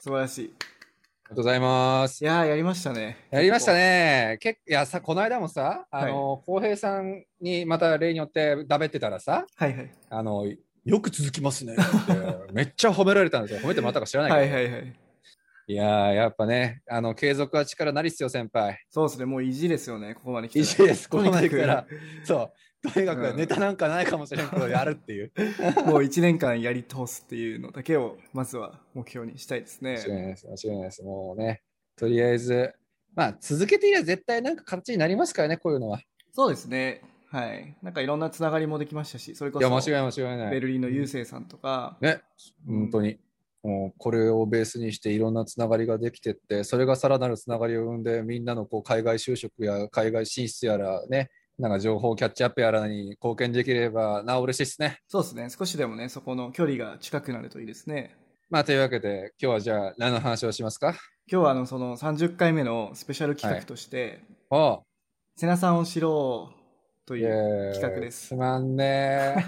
素晴らしい。がとうございます。いやー、やりましたね。やりましたね。けいやさ、この間もさ、あの、浩、平さんにまた例によってだべってたらさ、はいはい。あの、よく続きますねって、めっちゃ褒められたんですよ。褒めてもらったか知らないけど。はいはいはい。いやー、やっぱね、あの、継続は力なりっすよ、先輩。そうですね、もう意地ですよね、ここまで来たら。いいです、ここまで来たとら。そう。とにかうんくネタなんかないかもしれんけど、やるっていう。にかくもう1年間やり通すっていうのだけを、まずは目標にしたいですね。間違いないです、間違いないです。もうね、とりあえず、まあ、続けていれば絶対なんか形になりますからね、こういうのは。そうですね。はい。なんかいろんなつながりもできましたし、それこいや、間違い間違いない。ベルリンの郵政さんとか、ね、本当に。もうこれをベースにしていろんなつながりができてって、それがさらなるつながりを生んで、みんなのこう海外就職や海外進出やらね、なんか情報キャッチアップやらに貢献できればな、嬉しいですね。そうですね、少しでもね、そこの距離が近くなるといいですね。まあ、というわけで、今日はじゃあ何の話をしますか？今日はあのその30回目のスペシャル企画として、お瀬名さんを知ろうとういう企画ですつまんね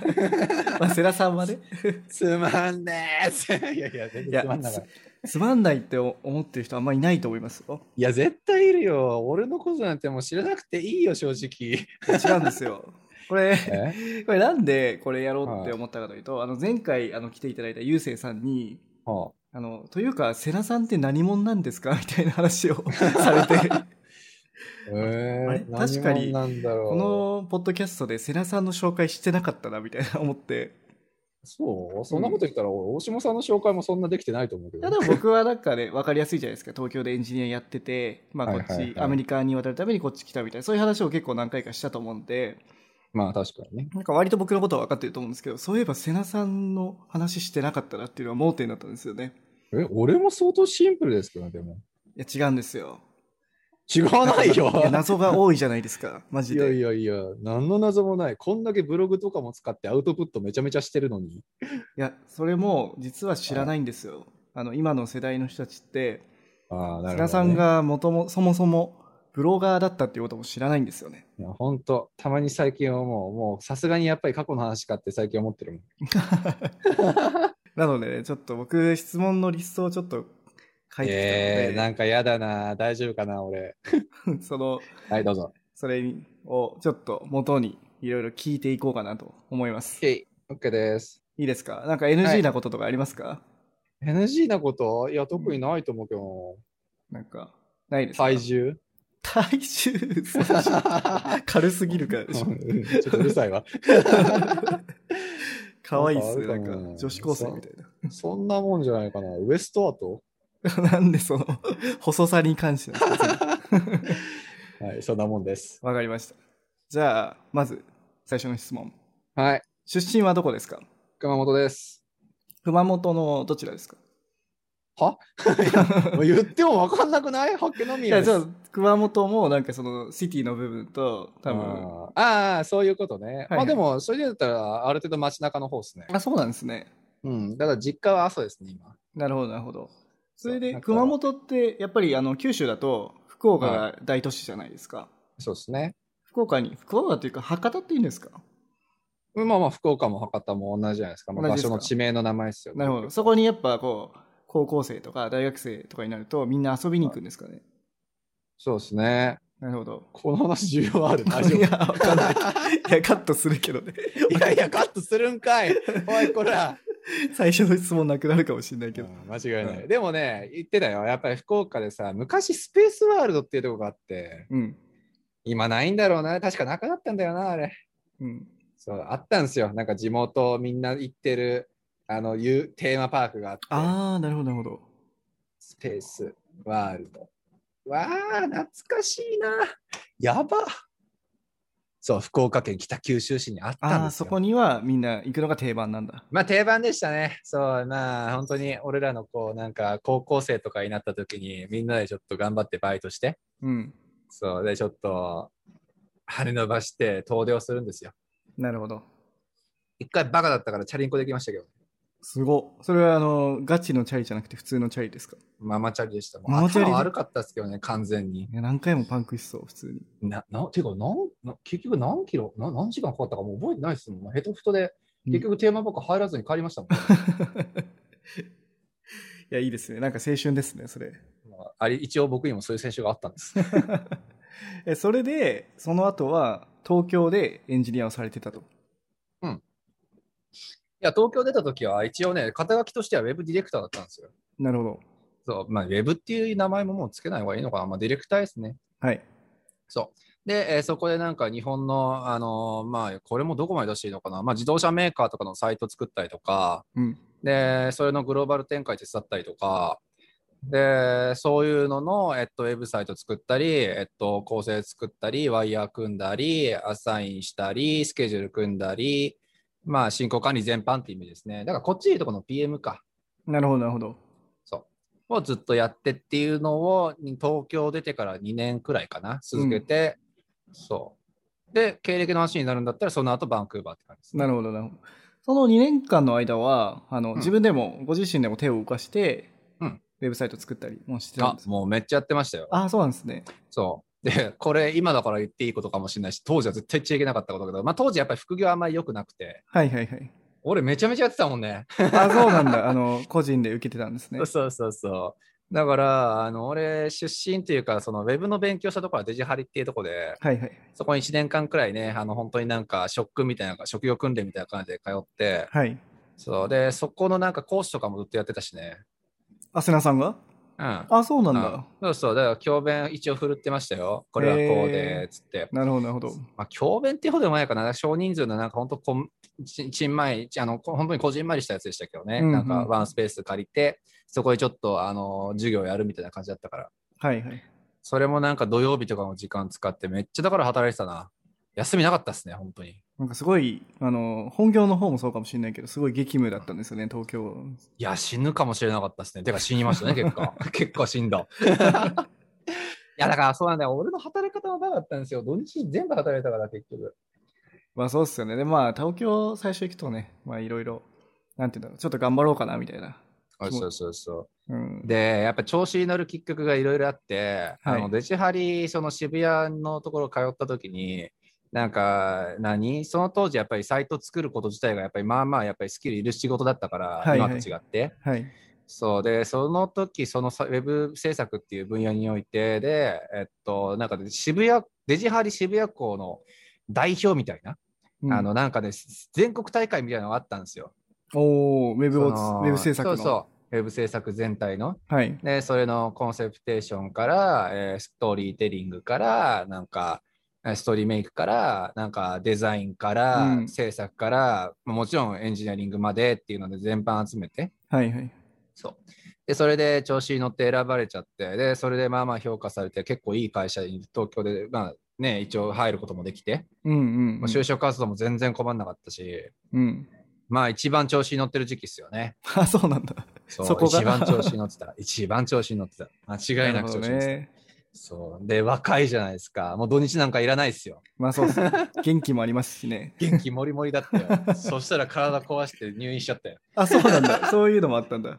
まあ、世良さんはね、え。つまんねえ。いやいや、全然つまんなかった。つまんないって思ってる人あんまりいないと思いますよ。いや、絶対いるよ。俺のことなんてもう知らなくていいよ、正直。違うんですよ。これ、え？これなんでこれやろうって思ったかというと、あの前回あの来ていただいたゆうせいさんに、はあの、というか、瀬名さんって何者なんですか？みたいな話をされて、あえあれー、確かに何者なんだろうこのポッドキャストで瀬名さんの紹介してなかったな、みたいな思って。そう？そんなこと言ったら、俺大島さんの紹介もそんなできてないと思うけど。いやでも僕はなんかね、わかりやすいじゃないですか。東京でエンジニアやってて、まあこっち、はいはいはいアメリカに渡るためにこっち来たみたいな、そういう話を結構何回かしたと思うんで、まあ確かにね。なんか割と僕のことは分かってると思うんですけど、そういえば瀬名さんの話してなかったなっていうのは盲点だったんですよね。え、俺も相当シンプルですけどね、でも。いや、違うんですよ。違わないよ。謎が多いじゃないですか、マジいやいで。やいや、何の謎もない。こんだけブログとかも使ってアウトプットめちゃめちゃしてるのに。いや、それも実は知らないんですよ。あの、今の世代の人たちって、ああ、なるほど、ね。さんがもとも、そもそもブロガーだったっていうことも知らないんですよね。いや、本当たまに最近はもう、もうさすがにやっぱり過去の話かって最近思ってるもん。なので、ね、ちょっと僕、質問のリストをちょっと書いてきたので、えー、なんかやだな。大丈夫かな、俺。その、はい、どうぞ。それをちょっと元にいろいろ聞いていこうかなと思います。OK、OK です。いいですか？なんかは NG いなこととかありますか、NG なこと？いや、特にないと思うけどなんか、ないです体重？体重？軽すぎるからでしょ。うんちょっとうるさいわ。可愛いっすね。なんか女子高生みたいそんなもんじゃないかな。ウエストアート？な。なんでその、細さに関してなんですかはい、そんなもんです。わかりました。じゃあ、まず、最初の質問。はい、出身はどこですか？熊本です。熊本のどちらですか？は？言っても分かんなくない？発見のみいや、じゃあ、熊本もなんかその、シティの部分と、多分、あーあー、そういうことね。はいまあでも、それでだったら、ある程度街中の方ですね。あ、そうなんですね。うん。だから実家は阿蘇ですね、今。なるほど、なるほど。それで、熊本って、やっぱりあの九州だと、福岡が大都市じゃないですか。そうですね。福岡に、福岡というか、博多っていうんですか？まあまあ、福岡も博多も同じじゃないですか。まあ、場所の地名の名前ですよね。なるほど。そこにやっぱこう、高校生とか大学生とかになると、みんな遊びに行くんですかね？そうですね。なるほど。この話重要ある。大丈夫いや、わかんない。いや、カットするけどね。いやいや、カットするんかい。おい、こら。最初の質問なくなるかもしれないけど。うん間違いない。うんでもね、言ってたよ。やっぱり福岡でさ、昔スペースワールドっていうとこがあって、うん。今ないんだろうな。確かなくなったんだよな、あれ。うん。そう、あったんですよ。なんか地元みんな行ってる、あの、いうテーマパークがあって、あー、なるほど、なるほど。スペースワールド。わあ、懐かしいな。やば。そう、福岡県北九州市にあったんですよ。そこにはみんな行くのが定番なんだ。まあ定番でしたね。そう、まあ本当に俺らのこう、なんか高校生とかになった時にみんなでちょっと頑張ってバイトして、うん。そう、でちょっと羽伸ばして遠出をするんですよ。なるほど。一回バカだったからチャリンコできましたけど、すごっ。それはあの、ガチのチャリじゃなくて普通のチャリですか？ママチャリでした。もうママチャリ悪かったですけどね、完全にい。や何回もパンクしそう、普通に。な、な、ていうか、なん、な結局何キロ、な何時間かかったかもう覚えてないですもん。ヘトフトで、うん結局テーマパーク入らずに帰りましたもん。いや、いいですね。なんか青春ですね、それ。まああれ一応僕にもそういう選手があったんです。えそれで、その後は東京でエンジニアをされてたと。いや、東京出た時は一応ね、肩書きとしてはウェブディレクターだったんですよ。なるほど。そう、まあ、ウェブっていう名前ももうつけない方がいいのかな。まあ、ディレクターですね。はい。そう。で、えーそこでなんか日本の、あのーまあ、これもどこまで出していいのかな。まあ、自動車メーカーとかのサイト作ったりとか、うん。で、それのグローバル展開手伝ったりとか、で、そういうのの、えっと、ウェブサイト作ったり、えっと、構成作ったり、ワイヤー組んだり、アサインしたり、スケジュール組んだり、まあ、進行管理全般っていう意味ですね。だから、こっちでいうとこの PM か。なるほど、なるほど。そう。をずっとやってっていうのを、東京出てから2年くらいかな、続けて、そう。で、経歴の話になるんだったら、その後バンクーバーって感じです、ね。なるほど、なるほど。その2年間の間は、あの、ん自分でも、ご自身でも手を動かして、うんウェブサイト作ったりもしてたんあです、もうめっちゃやってましたよ。あ、そうなんですね。そう。で、これ今だから言っていいことかもしれないし、当時は絶対言っちゃいけなかったことだけど、まあ当時やっぱり副業あんまり良くなくて、はいはいはい。俺めちゃめちゃやってたもんね。あ、そうなんだ。あの、個人で受けてたんですね。そうそうそう。だから、あの、俺出身っていうか、そのウェブの勉強したところはデジハリっていうところで、はいはい。そこに1年間くらいね、あの、本当になんか、職訓みたいな、職業訓練みたいな感じで通って、はい。そう。で、そこのなんか講師とかもずっとやってたしね。あ、瀬名さんが？うん。あ、そうなんうんだ。そうそう。だから、教鞭一応振るってましたよ。これはこうで、つって。なるほど、なるほど。まあ、教鞭っていうほどでもないかな。少人数のなんか本当こん、ちちんまい、あの、こ本当にこじんまりしたやつでしたけどね。うんうんなんかワンスペース借りて、そこでちょっと、あの、授業やるみたいな感じだったから。はいはい。それもなんか土曜日とかの時間使ってめっちゃだから働いてたな。休みなかったっすね、本当に。なんかすごい、あの、本業の方もそうかもしれないけど、すごい激務だったんですよね、東京。いや、死ぬかもしれなかったっすね。てか死にましたね、結果。結構死んだ。いや、だからそうなんだよ。俺の働き方もバカだったんですよ。土日全部働いたから、結局。まあそうっすよね。で、まあ東京最初行くとね、まあいろいろ、なんていうんだろう、ちょっと頑張ろうかな、みたいな。そうそうそう。うん。で、やっぱ調子に乗るきっかけがいろいろあって、はいあのデジハリ、その渋谷のところ通った時に、なんか何、その当時やっぱりサイト作ること自体がやっぱりまあまあやっぱりスキルいる仕事だったから、はいはい今と違って。はい。そうで、その時そのさウェブ制作っていう分野においてで、えっと、なんかね渋谷、デジハリ渋谷校の代表みたいな、うんあのなんかね、全国大会みたいなのがあったんですよ。おー、ウェブウェブ制作の。そうそう、ウェブ制作全体の。はい。で、それのコンセプテーションから、えーストーリーテリングから、なんか、えーストーリーメイクから、なんかデザインから、うん制作から、まあもちろんエンジニアリングまでっていうので全般集めて、はいはい。そう。で、それで調子に乗って選ばれちゃって、で、それでまあまあ評価されて、結構いい会社に東京で、まあね、一応入ることもできて、うんうん、就職活動も全然困んなかったし、うん。まあ一番調子に乗ってる時期ですよね。あ、そうなんだ。そうそこが一番調子に乗ってた。一番調子に乗ってた。間違いなく調子に乗ってた。ね。そう。で、若いじゃないですか。もう土日なんかいらないですよ。まあそうっす。元気もありますしね。元気もりもりだったよ。そしたら体壊して入院しちゃったよ。あ、そうなんだ。そういうのもあったんだ。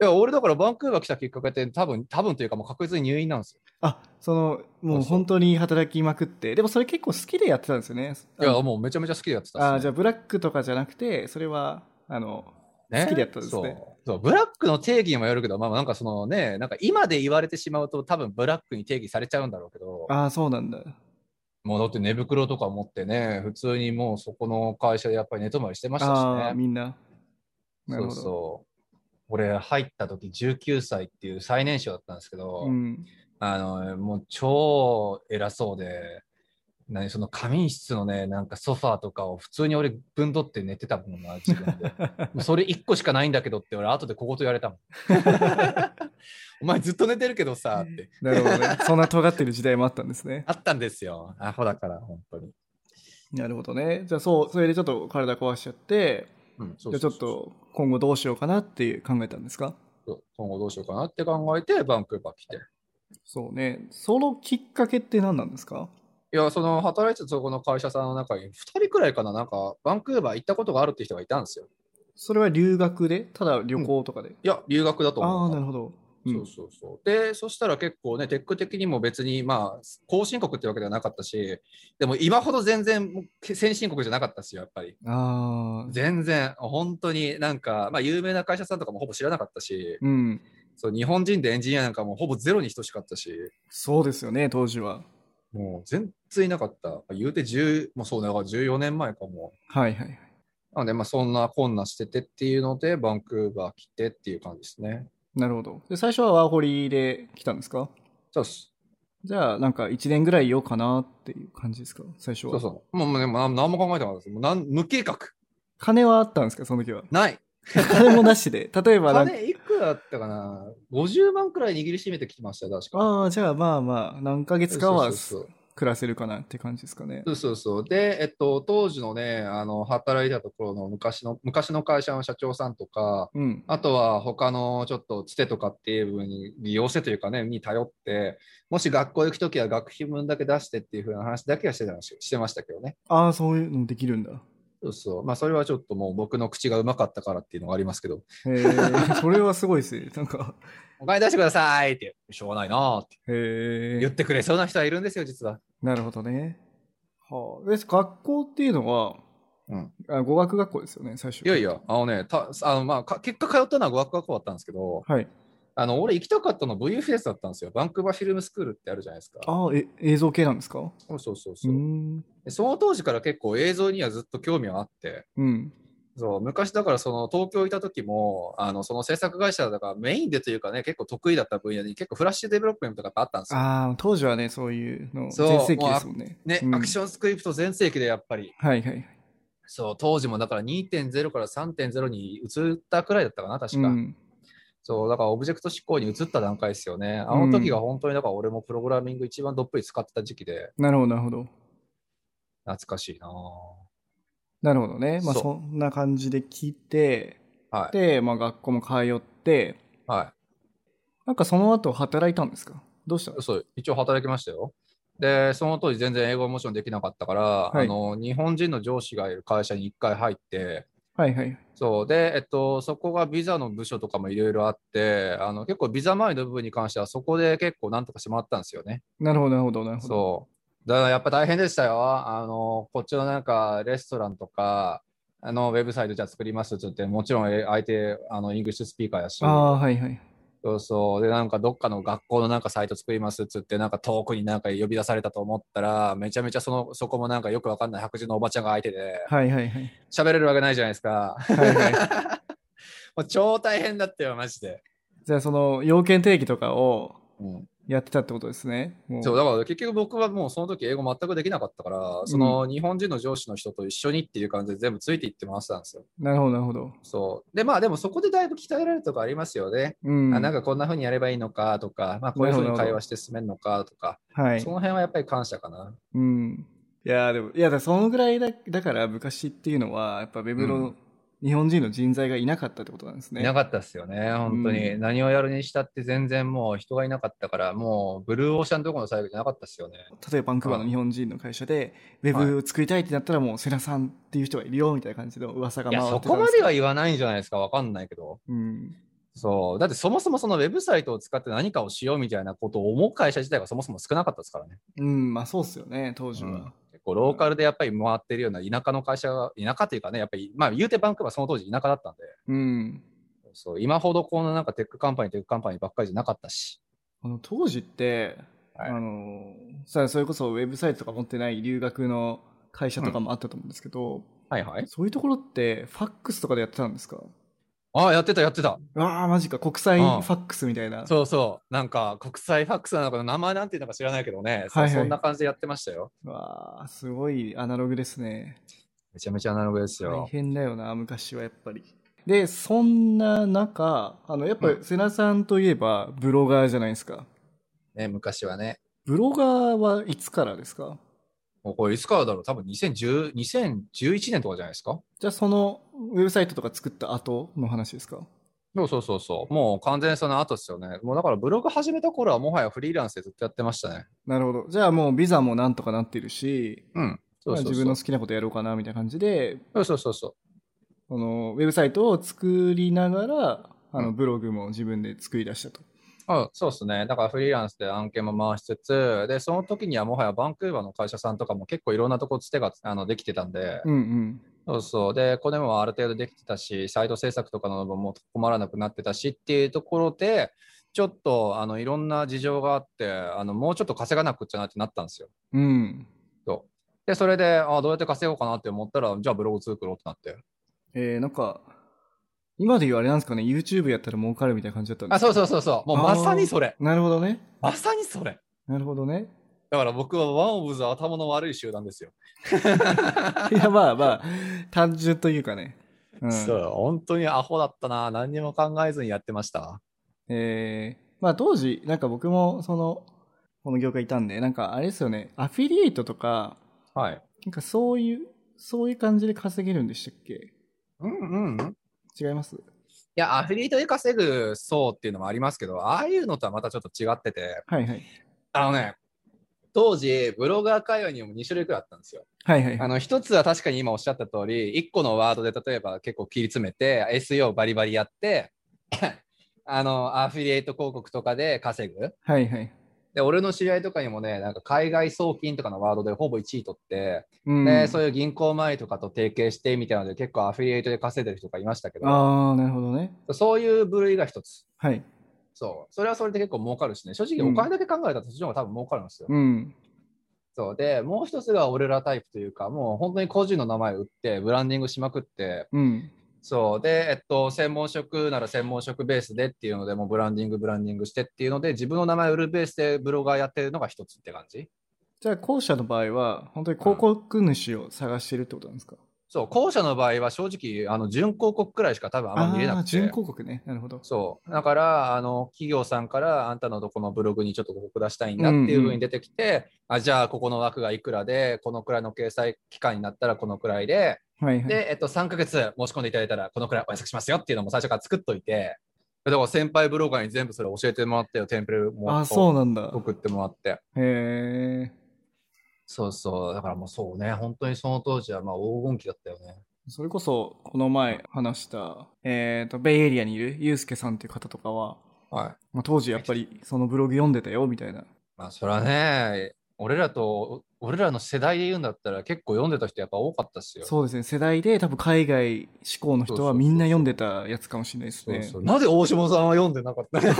いや、俺だからバンクーバー来たきっかけって多分、多分というかもう確実に入院なんですよ。あ、その、もう本当に働きまくって。でもそれ結構好きでやってたんですよね。いや、もうめちゃめちゃ好きでやってたね、あ、じゃあブラックとかじゃなくて、それは、あの、ね好きでやったんですねそうそうブラックの定義にもよるけど、まあなんかそのね、なんか今で言われてしまうと多分ブラックに定義されちゃうんだろうけど、ああ、そうなんだ。もうだって寝袋とか持ってね、普通にもうそこの会社でやっぱり寝泊まりしてましたしああ、ね。みんな。な。そうそう。俺入った時19歳っていう最年少だったんですけど、うん。あの、もう超偉そうで、何その仮眠室のね、なんかソファーとかを普通に俺ぶんどって寝てたもんな、自分で。それ1個しかないんだけどって俺後でここと言われたもん。お前ずっと寝てるけどさ、って。なるほどね。そんな尖ってる時代もあったんですね。あったんですよ。アホだから、本当に。なるほどね。じゃあそう、それでちょっと体壊しちゃって、うん、そじゃあちょっうそうそうと今後どうしようかなっていう考えたんですか？そう今後どうしようかなって考えて、バンクーバー来て。そうね。そのきっかけって何なんですか？いや、その働いてたそこの会社さんの中に2人くらいかな、なんか、バンクーバー行ったことがあるって人がいたんですよ。それは留学で？ただ旅行とかで、いや、留学だとああ、思うな。なるほど。うそうんそうそう。で、そしたら結構ね、テック的にも別に、まあ、後進国ってわけではなかったし、でも今ほど全然先進国じゃなかったですよ、やっぱり。ああ、全然、本当になんか、まあ、有名な会社さんとかもほぼ知らなかったし、うん。そう日本人でエンジニアなんかもほぼゼロに等しかったし、そうですよね、当時は。もう全然いなかった。言うて10、もうそうだから14年前かも。はいはいはい。なので、まあ、そんなこんなしててっていうので、バンクーバー来てっていう感じですね。なるほど。で、最初はワーホリで来たんですか？そうっす。じゃあ、なんか1年ぐらいいようかなっていう感じですか？最初は。そうそう。もうもうでも何何も考えてなかったです。もうなん無計画。金はあったんですかその時は。ない。金もなしで。例えばなんか、金いくらだったかな ?50 万くらい握りしめてきてましたよ、確か。ああ、じゃあまあまあ、何ヶ月かは暮らせるかなって感じですかね。そうそうそう。で、えっと、当時のね、あの、働いてたところの昔の、昔の会社の社長さんとか、うん。あとは他のちょっとつてとかっていう部分に利用してというかね、に頼って、もし学校行くときは学費分だけ出してっていう風な話だけはしてたししてましたけどね。ああ、そういうのできるんだ。そうそう。まあ、それはちょっともう僕の口がうまかったからっていうのがありますけど、へえ、それはすごいですね。なんか、お金出してくださいって、しょうがないなーってへえ言っ、てくれそうな人はいるんですよ、実は。なるほどね。はあ。で、学校っていうのは、うん。あ語学学校ですよね、最初。いやいや、あのね、たあのまあ、か結果通ったのは語学学校だったんですけど、はい。あの俺行きたかったの VFS だったんですよ。バンクーバーフィルムスクールってあるじゃないですか。ああ、え、映像系なんですか？うそうそうそうーそう、ん。でその当時から結構映像にはずっと興味はあって、うん。そう昔だからその東京いた時も、あのその制作会社だからメインでというかね、結構得意だった分野に結構フラッシュデベロップメントとかあったんですよ。ああ、当時はね、そういうの、全盛期ですもんね。ね、うんアクションスクリプト全盛期でやっぱり。はいはいはい。そう、当時もだから2.0から3.0に移ったくらいだったかな、確か。うん。そう、だからオブジェクト思考に移った段階ですよね。あの時が本当にだから俺もプログラミング一番どっぷり使ってた時期で、なるほど、なるほど。懐かしいなぁなるほどね。まあ、そんな感じで来て、はい。で、まあ、学校も通って、はなんかその後働いたんですか？どうしたい。そう、一応働きましたよ。で、その当時全然英語もちろんできなかったから、いあの、日本人の上司がいる会社に一回入って、はいはい。そう。で、えっと、そこがビザの部署とかもいろいろあって、あの、結構ビザ周りの部分に関してはそこで結構なんとかしてもらったんですよね。なるほど、なるほど、なるほど。そう。だからやっぱ大変でしたよ。あの、こっちのなんかレストランとか、あの、ウェブサイトじゃあ作りますって言って、もちろんえ相手、あの、 English speaker やし、ああ、はいはい。そうそう。で、なんかどっかの学校のなんかサイト作りますっつって、なんか遠くになんか呼び出されたと思ったら、めちゃめちゃその、そこもなんかよくわかんない白人のおばちゃんが相手で、はいはいはい。喋れるわけないじゃないですか。はいはい。もう超大変だったよ、マジで。じゃあその要件定義とかをうん、やってたってことですね。もそう、だから結局僕はもうその時英語全くできなかったから、その日本人の上司の人と一緒にっていう感じで全部ついていって回してたんですよ。なるほど、なるほど。そう。で、まあでもそこでだいぶ鍛えられるとこありますよね。うん。あなんかこんな風にやればいいのかとか、まあこういう風に会話して進めるのかとか、はいそ。の辺はやっぱり感謝かな。うん。いや、でも、いや、そのぐらいだだから昔っていうのは、やっぱウェブの、うん日本人の人材がいなかったってことなんですね。いなかったですよね、本当に。うん何をやるにしたって全然もう人がいなかったから、もうブルーオーシャンどころの最後じゃなかったですよね。例えばバンクーバーの日本人の会社で、ウェブを作りたいってなったら、もうセナさんっていう人がいるよみたいな感じの噂が回ってたんですそこまではい言わないんじゃないですか、わかんないけど。うん。そう。だってそもそもそのウェブサイトを使って何かをしようみたいなことを思う会社自体がそもそも少なかったですからね。うん、まあそうっすよね、当時は。うん結構ローカルでやっぱり回ってるような田舎の会社が、田舎というかね、やっぱり、まあ言うてバンクーバーその当時田舎だったんで、うん。そう今ほどこのなんか tech company、tech company ばっかりじゃなかったし。あの当時って、はいあのさそれこそウェブサイトとか持ってない留学の会社とかもあったと思うんですけど、はいはい。そういうところってファックスとかでやってたんですか？ああ、やってた、やってた。ああマジか。国際フうん。ァックスみたいな、そうそう。なんか国際ファックスなのか名前なんていうのか知らないけどね、そはいはい。そんな感じでやってましたよ。わあすごいアナログですね。めちゃめちゃアナログです大よ。変だよな昔はやっぱり。でそんな中あのやっぱう瀬名さんといえばブロガーじゃないですか。ね、昔はね。ブロガーはいつからですか？これいつからだろう？多分2010 2011年とかじゃないですか？じゃあそのウェブサイトとか作った後の話ですか？そうそうそうそう。もう完全にその後ですよね。もうだからブログ始めた頃はもはやフリーランスでずっとやってましたね。なるほど。じゃあもうビザもなんとかなってるし、うん。そうそうそうまあ自分の好きなことやろうかなみたいな感じで、そうそうそうそう。このウェブサイトを作りながら、あのうんブログも自分で作り出したと。あそうですね。だからフリーランスで案件も回しつつ、で、その時にはもはやバンクーバーの会社さんとかも結構いろんなとこつてがあのできてたんで、うんうん。そうそう。で、これもある程度できてたし、サイト制作とかのももう困らなくなってたしっていうところで、ちょっとあのいろんな事情があって、あのもうちょっと稼がなくっちゃなってなったんですよ。うん。そうで、それで、あどうやって稼ごうかなって思ったら、じゃあブログ作ろうってなって。えー、なんか、今で言うあれなんですかね、YouTube やったら儲かるみたいな感じだったんですあ、そうそうそうそう。もうまさにそれ。なるほどね。まさにそれ。なるほどね。だから僕はワンオブザ頭の悪い集団ですよ。いや、まあまあ、単純というかね。うん。そう、本当にアホだったな。何にも考えずにやってました。えー、まあ当時、なんか僕もその、この業界いたんで、なんかあれですよね、アフィリエイトとか、はい。なんかそういう、そういう感じで稼げるんでしたっけ？うんうん。い違います？や、アフィリエイトで稼ぐ層っていうのもありますけど、ああいうのとはまたちょっと違ってて、はいはい。あのね、当時、ブロガー会話にも2種類くらいあったんですよ。はいはい。あの、一つは確かに今おっしゃった通り、1個のワードで例えば結構切り詰めて、SEO バリバリやって、あの、アフィリエイト広告とかで稼ぐ。はいはい。で、俺の知り合いとかにもね、なんか海外送金とかのワードでほぼ1位取って、うん。で、そういう銀行周りとかと提携してみたいなので、結構アフィリエイトで稼いでる人がいましたけど、ああ、なるほどね。そういう部類が一つ。はい。そう。それはそれで結構儲かるしね、正直うんお金だけ考えたらそっちの方が多分儲かるんですよ。うん。そう。で、もう一つが俺らタイプというか、もう本当に個人の名前を売って、ブランディングしまくって、うん。そう。で、えっと、専門職なら専門職ベースでっていうので、もうブランディング、ブランディングしてっていうので、自分の名前を売るベースでブロガーやってるのが一つって感じ。じゃあ後者の場合は、本当に広告主を探してるってことなんですか、そう。後者の場合は正直、あの、準広告くらいしか多分あんま見れなくて。準広告ね。なるほど。そう。だから、あの、企業さんから、あんたのどこのブログにちょっと広告出したいんだっていうふうに出てきて、あ、じゃあ、ここの枠がいくらで、このくらいの掲載期間になったらこのくらいで、はいはい。で、えっと、3ヶ月申し込んでいただいたら、このくらいお安くしますよっていうのも最初から作っといて、だから先輩ブロガーに全部それ教えてもらってよ、テンプレもあ、そうなんだ。送ってもらって。へえ。そうそう。だからもうそうね、本当にその当時はまあ黄金期だったよね。それこそ、この前話した、えっ、と、ベイエリアにいるユうスケさんっていう方とかは、はい。まあ、当時やっぱりそのブログ読んでたよ、みたいな。まあ、それはね、俺らと、俺らの世代で言うんだったら結構読んでた人やっぱ多かったっすよ。そうですね。世代で多分海外志向の人はみんな読んでたやつかもしれないですね。なぜ大下さんは読んでなかった いや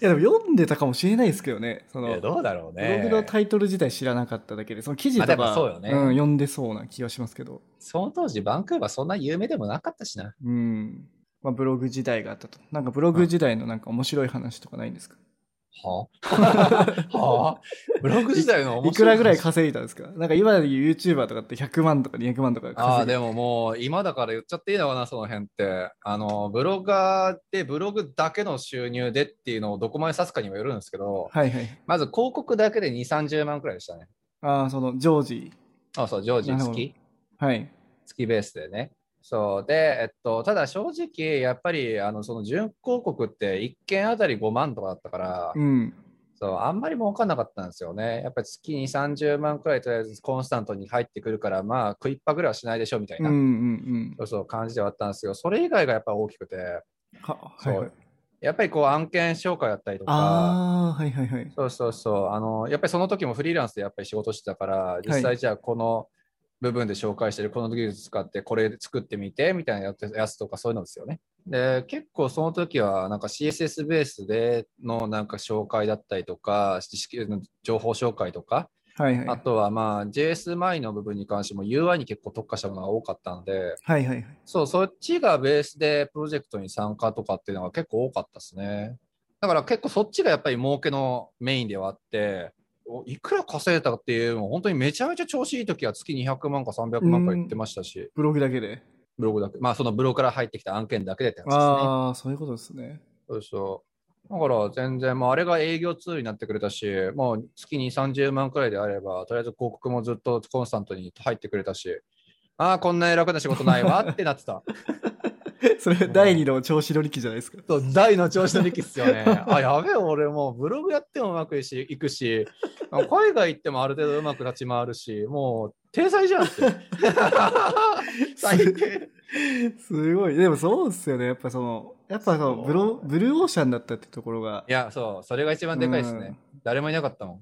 でも読んでたかもしれないですけどね。そのどうだろうブね。ログのタイトル自体知らなかっただけで、その記事とか、そうよねん、読んでそうな気がしますけど。その当時、バンクーバーそんな有名でもなかったしな。うん。まあ、ブログ時代があったと。なんかブログ時代のなんか面白い話とかないんですか？は？あ はあ？ブログ時代の面白いくらぐらい話稼いだんですか？なんか今で言う YouTuber とかって100万とか200万とかああ、稼いででももう今だから言っちゃっていいのかな、その辺って。あの、ブロガーでブログだけの収入でっていうのをどこまで指すかにもよるんですけど、はいはい。まず広告だけで2、30万くらいでしたね。ああ、その、ジョージ。あそう、常時月。はい。月ベースでね。そう。で、えっと、ただ正直、やっぱり、あの、その準広告って1件あたり5万とかだったから、うん。そう、あんまり儲かんなかったんですよね。やっぱり月に30万くらいとりあえずコンスタントに入ってくるから、まあ、食いっぱぐらいはしないでしょみたいな、うんうんうん。そうそう感じではあったんですけど、それ以外がやっぱり大きくて、は、そうはいはい。やっぱりこう案件紹介だったりとか、ああ、はいはいはい。そうそうそう、あの、やっぱりその時もフリーランスでやっぱり仕事してたから、実際じゃあこの部分で紹介してるこの技術使ってこれで作ってみてみたいなやつやつとかそういうのですよね。で、結構その時はなんか CSS ベースでのなんか紹介だったりとか、知識情報紹介とか、はいはい。あとはまあ JS 周りの部分に関しても UI に結構特化したものが多かったので、はいはいはい。そう、そっちがベースでプロジェクトに参加とかっていうのが結構多かったですね。だから結構そっちがやっぱり儲けのメインではあって、おいくら稼いでたかっていうのも本当にめちゃめちゃ調子いい時は月200万か300万か言ってましたし、ブログだけで？ブログだけ、まあそのブログから入ってきた案件だけでって話ですね。ああ、そういうことですね。そうそう。だから全然、もうあれが営業ツールになってくれたし、もう月に30万くらいであれば、とりあえず広告もずっとコンスタントに入ってくれたし、ああ、こんな楽な仕事ないわってなってた。それ第二の調子乗り機じゃないですか。そう大の調子の力っすよね。あ、やべえ、俺もうブログやってもうまくいしいくし、海外行ってもある程度うまく立ち回るし、もう天才じゃんって。最低。すごい。でもそうですよね。やっぱその、やっぱそのブロブルーオーシャンだったってところがいや、そう、それが一番でかいですね。誰もいなかったもん。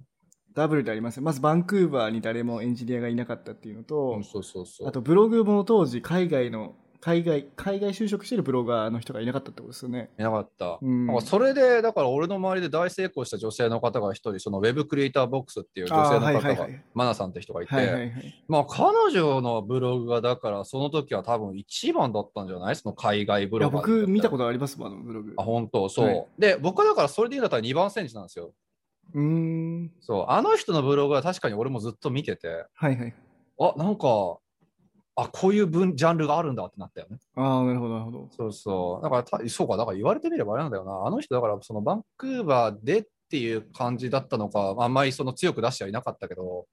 ダブルでありますよまずバンクーバーに誰もエンジニアがいなかったっていうのと、うん、そうそうそう。あとブログも当時海外の、海外、海外就職してるブロガーの人がいなかったってことですよね。いなかった。うんなんかそれで、だから俺の周りで大成功した女性の方が一人、そのウェブクリエイターボックスっていう女性の方がはいはい、マナさんって人がいて、はいはいはい。まあ彼女のブログがだからその時は多分一番だったんじゃない？その海外ブいや、ログ。僕見たことありますもん、あのブログ。あ、本当？そう、はいで、僕はだからそれで言うんだったら2番センチなんですよ。うーん。そう。あの人のブログは確かに俺もずっと見てて、はいはい。あ、なんか、あ、こういう分ジャンルがあるんだってなったよね。ああ、なるほど、なるほど。そうそう。だからた、そうか、だから言われてみればあれなんだよな。あの人、だからそのバンクーバーでっていう感じだったのか、あんまりその強く出してはいなかったけど、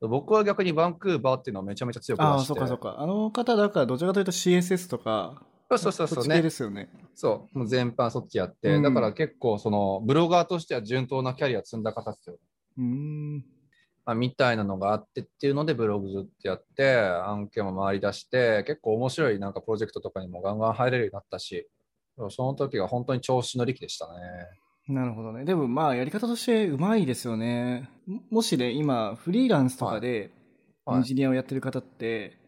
僕は逆にバンクーバーっていうのはめちゃめちゃ強く出して。ああ、そうかそうか。あの方、だからどちらかというと CSS とか、そうそうそうそうそっち系でね。すよね。そう。もう全般そっちやって、うんだから結構そのブロガーとしては順当なキャリア積んだ方ですよ。うーん。まあ、みたいなのがあってっていうのでブログずっとやって案件も回り出して結構面白いなんかプロジェクトとかにもガンガン入れるようになったしその時が本当に調子乗り期でしたね。なるほどね。でもまあ、やり方としてうまいですよね。ももしね、今、フリーランスとかではいエンジニアをやってる方って、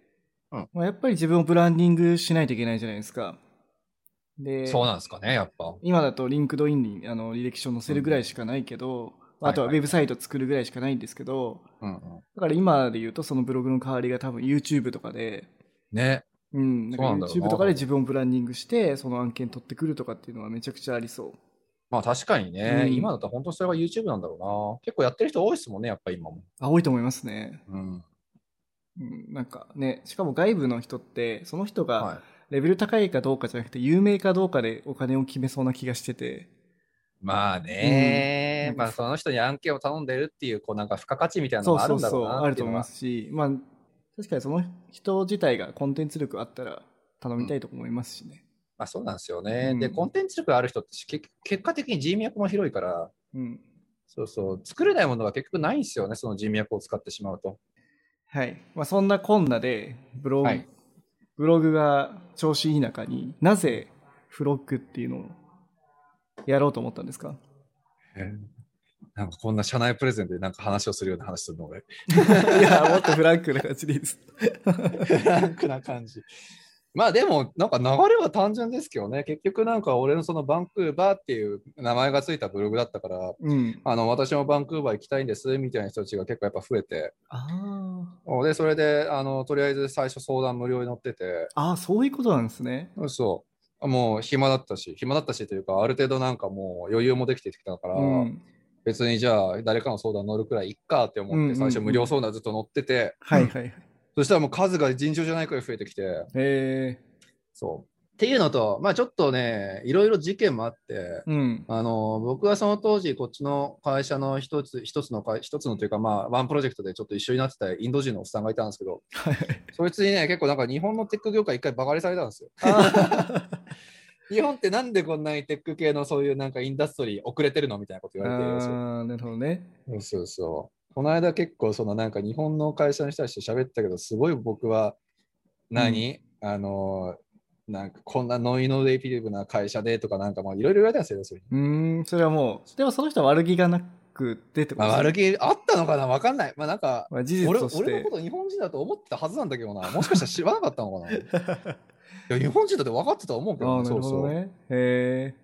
うんまあ、やっぱり自分をブランディングしないといけないじゃないですか。で、そうなんですかねやっぱ。今だと LinkedIn にあの履歴書載せるぐらいしかないけど、うんあとはウェブサイト作るぐらいしかないんですけど、うんうん、だから今で言うとそのブログの代わりが多分 YouTube とかで、ね。うん、なんか YouTube とかで自分をブランディングして、その案件取ってくるとかっていうのはめちゃくちゃありそう。まあ確かにね、うん今だったら本当それが YouTube なんだろうな。結構やってる人多いですもんね、やっぱ今も。あ、多いと思いますね。うん。うん、なんかね、しかも外部の人って、その人がはい。レベル高いかどうかじゃなくて、有名かどうかでお金を決めそうな気がしてて。まあね、うん。まあその人に案件を頼んでるっていう、こうなんか付加価値みたいなのがあるんだろそうなあると思いますし、まあ、確かにその人自体がコンテンツ力あったら頼みたいと思いますしね。まあそうなんですよね。うん。で、コンテンツ力ある人って結結果的に人脈も広いから、うん。そうそう、作れないものが結局ないんですよね、その人脈を使ってしまうと。はい。まあ、そんなこんなで、ブログ、はい。ブログが調子いい中になぜフロッグっていうのをやろうと思ったんですか？なんかこんな社内プレゼンでなんか話をするような話するの俺。いや、もっとフランクな感じでいいです。フランクな感じ。まあでも、なんか流れは単純ですけどね、結局なんか俺のそのバンクーバーっていう名前がついたブログだったから、うん。あの私もバンクーバー行きたいんですみたいな人たちが結構やっぱ増えて、あで、それで、あのとりあえず最初相談無料に乗ってて、あ。ああ、そういうことなんですね。そう、もう暇だったし、暇だったしというか、ある程度なんかもう余裕もできてきたから、うん。別にじゃあ誰かの相談乗るくらいいっかって思って、最初無料相談ずっと乗ってて、はいはいはい。そしたらもう数が尋常じゃないくらい増えてきて、へえ。そう。っていうのと、まあちょっとね、いろいろ事件もあって、うん。あの僕はその当時、こっちの会社の一つ一つの会、一つのというか、まあ、ワンプロジェクトでちょっと一緒になってたインド人のおっさんがいたんですけど、はい。そいつにね、結構なんか日本のテック業界一回バカにされたんですよ。あ 日本ってなんでこんなにテック系のそういうなんかインダストリー遅れてるのみたいなこと言われてるんですよ。あ、なるほどね。そうそうそう。この間結構そのなんか日本の会社の人たちと喋ったけど、すごい僕は何、あの、なんかこんなノイノベーティブな会社でとかなんかまあいろいろ言われたんですよ、要するに。うーん、それはもう、でもその人は悪気がなくてってことまあ、悪気あったのかなわかんない。まあなんか、まあ、事実俺俺のこ。と日本人だと思ってたはずなんだけどな。もしかしたら知らなかったのかな いや日本人だって分かってたと思うけどね、そうそう。へえ。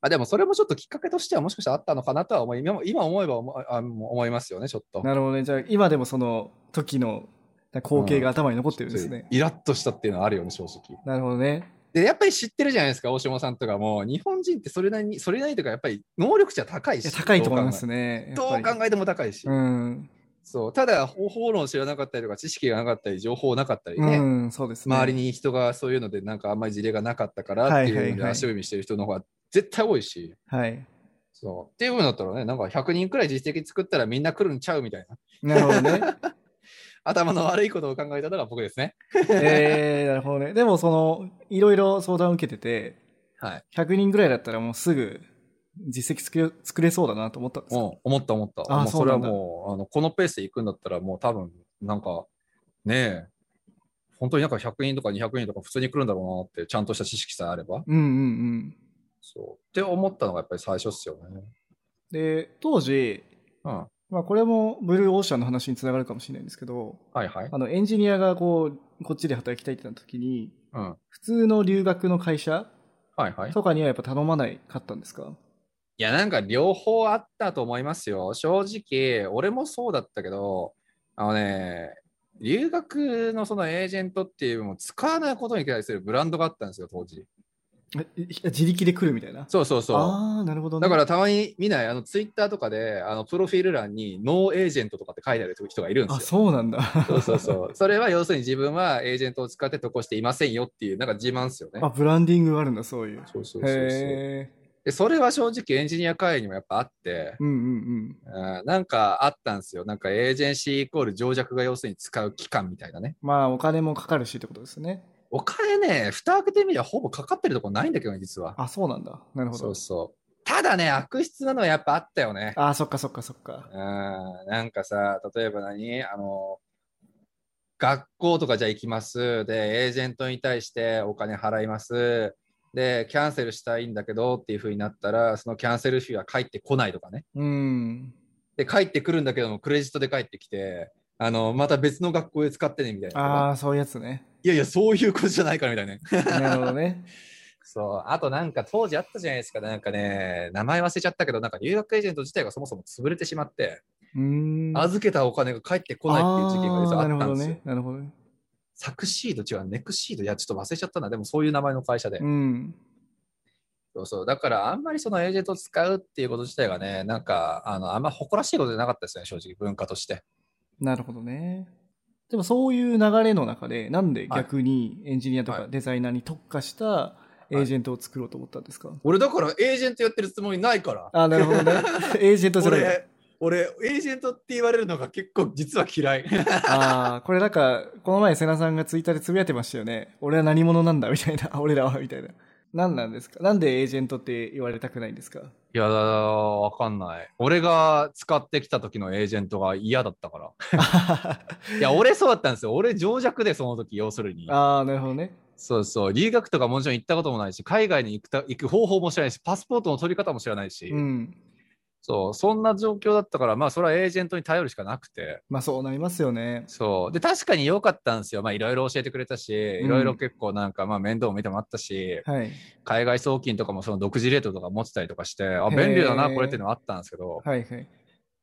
あでもそれもちょっときっかけとしてはもしかしたらあったのかなとは思い今も今思えば思あ思いますよね、ちょっと。なるほどね。じゃあ、今でもその時の光景が頭に残ってるんですね。イラッとしたっていうのはあるよね、正直。なるほどね。で、やっぱり知ってるじゃないですか、大島さんとかも。日本人ってそれなりに、それなりにとか、やっぱり能力値は高いし。いや高いと思いますね。ね。どう考えても高いし。うん。そう。ただ、方法論知らなかったりとか、知識がなかったり、情報なかったりうね。ん、そうですね。周りに人がそういうので、なんかあんまり事例がなかったからっていうので足踏みしてる人の方が絶対多いし、はい。そう。っていうふうになったらね、なんか100人くらい実績作ったらみんな来るんちゃうみたいな。なるほどね。頭の悪いことを考えたのが僕ですね。えー、なるほどね。でも、その、いろいろ相談を受けてて、はい。100人ぐらいだったらもうすぐ実績作れ作れそうだなと思ったんですか？もう思った思った。あそうれはもう、あのこのペースで行くんだったら、もう多分、なんか、ねえ、本当になんか100人とか200人とか普通に来るんだろうなって、ちゃんとした知識さえあれば。うんうんうん。そう。って思ったのがやっぱり最初っすよね。で、当時、うん。まあこれもブルーオーシャンの話につながるかもしれないんですけど、はいはい。あのエンジニアがこう、こっちで働きたいってなった時に、うん。普通の留学の会社はいはい。とかにはやっぱ頼まないかったんですか？いや、なんか両方あったと思いますよ。正直、俺もそうだったけど、あのね、留学のそのエージェントっていうのを使わないことに対するブランドがあったんですよ、当時。自力で来るみたいな？そうそうそう。ああ、なるほどね。だからたまに見ない、あのツイッターとかで、あのプロフィール欄にノーエージェントとかって書いてある人がいるんであ、すよ。そうなんだ。そうそうそう。それは要するに自分はエージェントを使って渡航していませんよっていう、なんか自慢ですよねあ、。ブランディングがあるんだ、そういう。そうそうそう。でそれは正直エンジニア会にもやっぱあって、うんうんうんなんかあったんですよ。なんかエージェンシーイコール情弱が要するに使う期間みたいなね。まあ、お金もかかるしってことですね。お金ね、蓋開けてみればほぼかかってるとこないんだけどね、実は。あ、そうなんだ。なるほどそう。そう。ただね、悪質なのはやっぱあったよね。あ、そっかそっかそっか。うん、なんかさ、例えば何？あの、学校とかじゃあ行きます。で、エージェントに対してお金払います。で、キャンセルしたいんだけどっていう風になったら、そのキャンセル費は返ってこないとかね。うん。で、返ってくるんだけども、クレジットで返ってきて、あの、また別の学校で使ってねみたいな。ああ、そういうやつね。いやいや、そういうことじゃないからみたいなね。なるほどね。そう。あとなんか当時あったじゃないですか。なんかね、名前忘れちゃったけど、なんか留学エージェント自体がそもそも潰れてしまって。預けたお金が返ってこないっていう事件が実はあったんですよ。あーなるほどね。なるほどね。サクシード違う、ネクシード？いや、ちょっと忘れちゃったな。でもそういう名前の会社で。うん。そうそう。だからあんまりそのエージェントを使うっていうこと自体がね、なんか、あの、あんま誇らしいことじゃなかったですね、正直、文化として。なるほどね。でもそういう流れの中で、なんで逆にエンジニアとはいかデザイナーに特化したエージェントを作ろうと思ったんですか、俺だからエージェントやってるつもりないから。あ、なるほどね。エージェントじゃない。俺、俺、エージェントって言われるのが結構実は嫌い。ああ、これなんか、この前瀬名さんがツイッターでつぶやいてましたよね。俺は何者なんだみたいな。俺らはみたいな。何なんですか？なんでエージェントって言われたくないんですか？いや、わかんない。俺が使ってきた時のエージェントが嫌だったから。いや、俺そうだったんですよ。俺情弱で、その時、要するに。ああ、なるほどね。そうそう。留学とかもちろん行ったこともないし、海外に行くた行く方法も知らないし、パスポートの取り方も知らないし、うん。そう、そんな状況だったから、まあ、それはエージェントに頼るしかなくて。まあそうなりますよね。そう。で、確かに良かったんですよ。まあ、いろいろ教えてくれたし、いろいろ結構なんか、まあ、面倒も見てもらったし、はい。海外送金とかもその独自レートとか持ってたりとかして、あ、便利だな、これっていうのはあったんですけど、はいはい。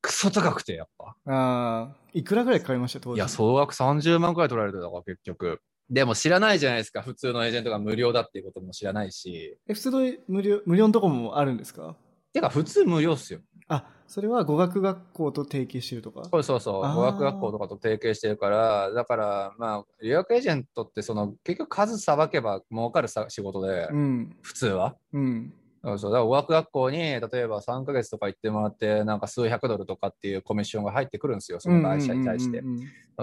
クソ高くて、やっぱ。ああ、いくらぐらいかかりました？当時。いや、総額30万くらい取られてたから、結局。でも知らないじゃないですか。普通のエージェントが無料だっていうことも知らないし。え、普通の無料、無料のとこもあるんですか？てか、普通無料っすよ。あ、それは語学学校と提携してるとか？そうそうそう。語学学校とかと提携してるから、だから、まあ、留学エージェントって、その、結局数さばけば儲かるさ仕事で、うん。普通は。うん。そうそう。だから語学学校に、例えば3ヶ月とか行ってもらって、なんか数百ドルとかっていうコミッションが入ってくるんですよ、その会社に対して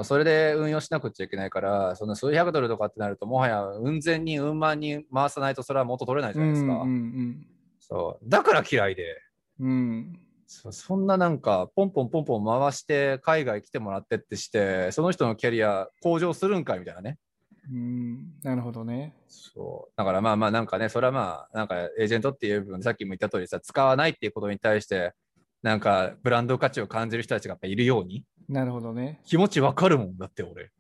それで運用しなくちゃいけないから、その数百ドルとかってなると、もはや運善に運万に回さないと、それは元取れないじゃないですか。うんうんそう。だから嫌いで。うん。うん。そそんななんか、ポンポンポンポン回して、海外来てもらってってして、その人のキャリア向上するんかいみたいなね。うん。なるほどね。そう。だからまあまあなんかね、それはまあ、なんかエージェントっていう部分、さっきも言った通りさ、使わないっていうことに対して、なんかブランド価値を感じる人たちがやっぱいるように、なるほどね。気持ちわかるもんだって俺。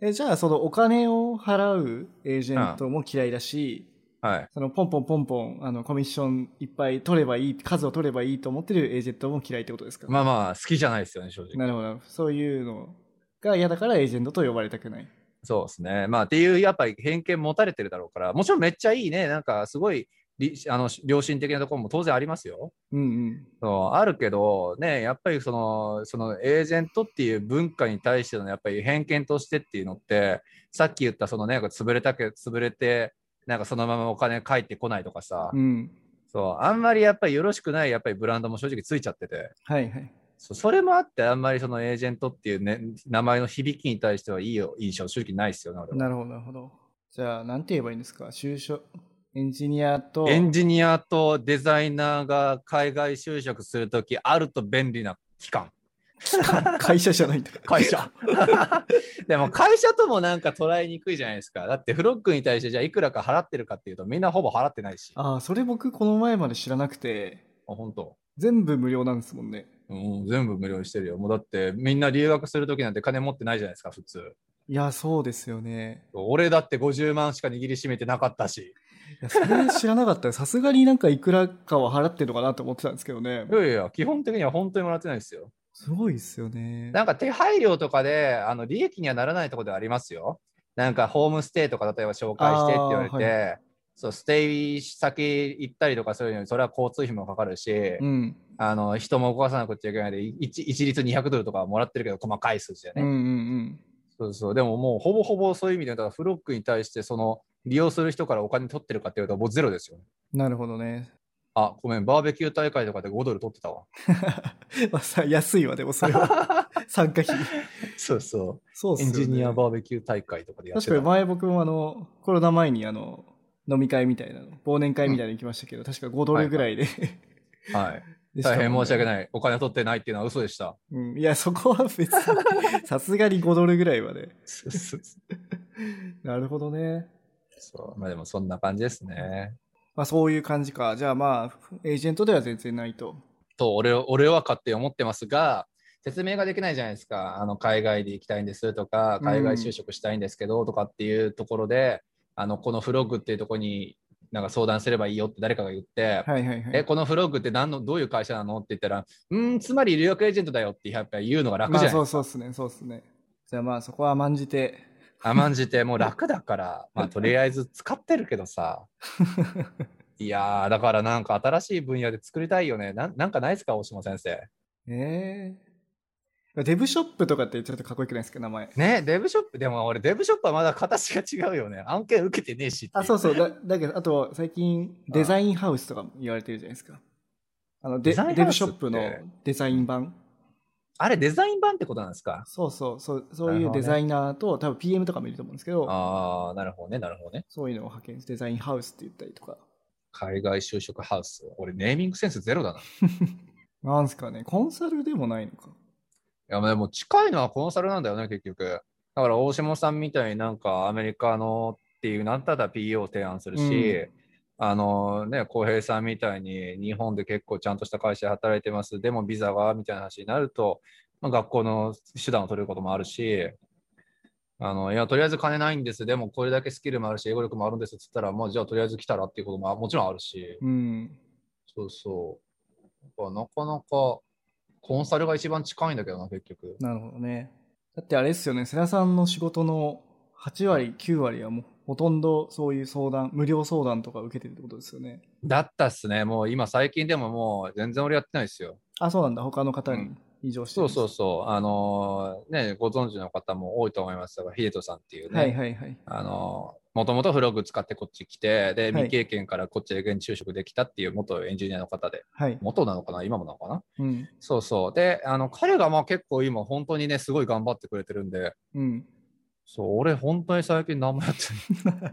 え、じゃあ、そのお金を払うエージェントも嫌いだし、はい。そのポンポンポンポン、あの、コミッションいっぱい取ればいい、数を取ればいいと思ってるエージェントも嫌いってことですか？まあまあ、好きじゃないですよね、正直。なるほど。そういうのが嫌だからエージェントと呼ばれたくない。そうですね。まあ、っていう、やっぱり偏見持たれてるだろうから、もちろんめっちゃいいね、なんかすごい、りあの良心的なところも当然ありますよ。うんうん。そうあるけど、ね、やっぱりその、そのエージェントっていう文化に対してのやっぱり偏見としてっていうのって、さっき言ったそのね、潰れたけ、潰れて、なんかそのままお金返ってこないとかさ、うん。そう、あんまりやっぱりよろしくないやっぱりブランドも正直ついちゃってて、はいはい。そうそれもあってあんまりそのエージェントっていうね、名前の響きに対してはいいよ印象正直ないですよね、俺はなるほど、なるほど。じゃあ、なんて言えばいいんですか？就職、エンジニアと、エンジニアとデザイナーが海外就職するときあると便利な機関。会社じゃないんだ。会社。でも会社ともなんか捉えにくいじゃないですか。だってフロックに対してじゃあいくらか払ってるかっていうとみんなほぼ払ってないし。あ、ああ、それ僕この前まで知らなくて、本当。全部無料なんですもんね。うん、全部無料にしてるよ。もうだってみんな留学するときなんて金持ってないじゃないですか、普通。いや、そうですよね。俺だって50万しか握りしめてなかったし。いや、それ知らなかったよさすがになんかいくらかは払ってるのかなと思ってたんですけどねい。やいや、基本的には本当にもらってないですよ。すごいですよね。なんか手配料とかであの利益にはならないところではありますよ。なんかホームステイとか例えば紹介してって言われて、あーそうステイ先行ったりとかそういうのにそれは交通費もかかるし、うん。あの人も動かさなくちゃいけないで一一律200ドルとかはもらってるけど細かい数字でね、うんうんうん。そうそうでももうほぼほぼそういう意味でだからフロックに対してその利用する人からお金取ってるかっていうともうゼロですよ。なるほどね。あごめんバーベキュー大会とかで5ドル取ってたわ。まあさ安いわ、でもそれは。参加費。そうそう。そうね。エンジニアバーベキュー大会とかでやってた確かに前僕もあの、コロナ前にあの、飲み会みたいなの、忘年会みたいなの行きましたけど、確か5ドルぐらいで。はい。で大変申し訳い。ない。お金取ってないっていうのは嘘でした。うん、いや、そこは別に、さすがに5ドルぐらいはね。なるほどね。そうまあでもそんな感じですね。まあそういう感じか。じゃあまあ、エージェントでは全然ないと。と俺俺は勝手に思ってますが、説明ができないじゃないですか。あの海外で行きたいんですとか、海外就職したいんですけどとかっていうところで、あのこのフログっていうところになんか相談すればいいよって誰かが言って、はいはいはい。え、このフログって何のどういう会社なのって言ったら、うーん、つまり留学エージェントだよってやっぱ言うのが楽じゃないまあですか。そうそうっすね、そうっすね。じゃあまあそこは甘んじて。甘んじてもう楽だから、まあとりあえず使ってるけどさ。いやー、だからなんか新しい分野で作りたいよね。なんなんかないですか、大島先生。ええデブショップとかってちょっとかっこよくないですか、名前。ねデブショップ、でも俺、デブショップはまだ形が違うよね。案件受けてねえしあ、そうそう。だだけど、あと最近デザインハウスとかも言われてるじゃないですか。あのデデザインデブショップのデザイン版。あれ、デザイン版ってことなんですか？そうそうそう、そういうデザイナーと、多分 PM とかもいると思うんですけど、ああ、なるほどね、なるほどね。そういうのを派遣してデザインハウスって言ったりとか。海外就職ハウス？俺、ネーミングセンスゼロだな。い なんすかね、コンサルでもないのか。や、でも近いのはコンサルなんだよね、結局。だから、大島さんみたいになんかアメリカのっていうなったら PO を提案するし、うあのね、浩平さんみたいに日本で結構ちゃんとした会社で働いてます。でもビザがみたいな話になると、まあ、学校の手段を取れることもあるし、あのいや、とりあえず金ないんです。でもこれだけスキルもあるし、英語力もあるんですって言ったら、まあ、じゃあとりあえず来たらっていうことももちろんあるし、うん。そうそう。なかなかコンサルが一番近いんだけどな、結局。なるほどね。だってあれですよね、世良さんの仕事の8割、9割はもうほとんどそういう相談、無料相談とか受けてるってことですよね。だったっすね。もう今最近でももう全然俺やってないですよ。あ、そうなんだ。他の方にうん異常してそうそうう。そう。あのーね、ご存知の方も多いと思いますが、ヒデトさんっていうね、はいはいはい。あのーもともとフログ使ってこっち来て、で、はい未経験からこっちで現地就職できたっていう元エンジニアの方で、はい。元なのかな？今もなのかな？うん。そうそう。で、あの、彼がまあ結構今本当にね、すごい頑張ってくれてるんで、うん。そう、俺本当に最近何もやってない。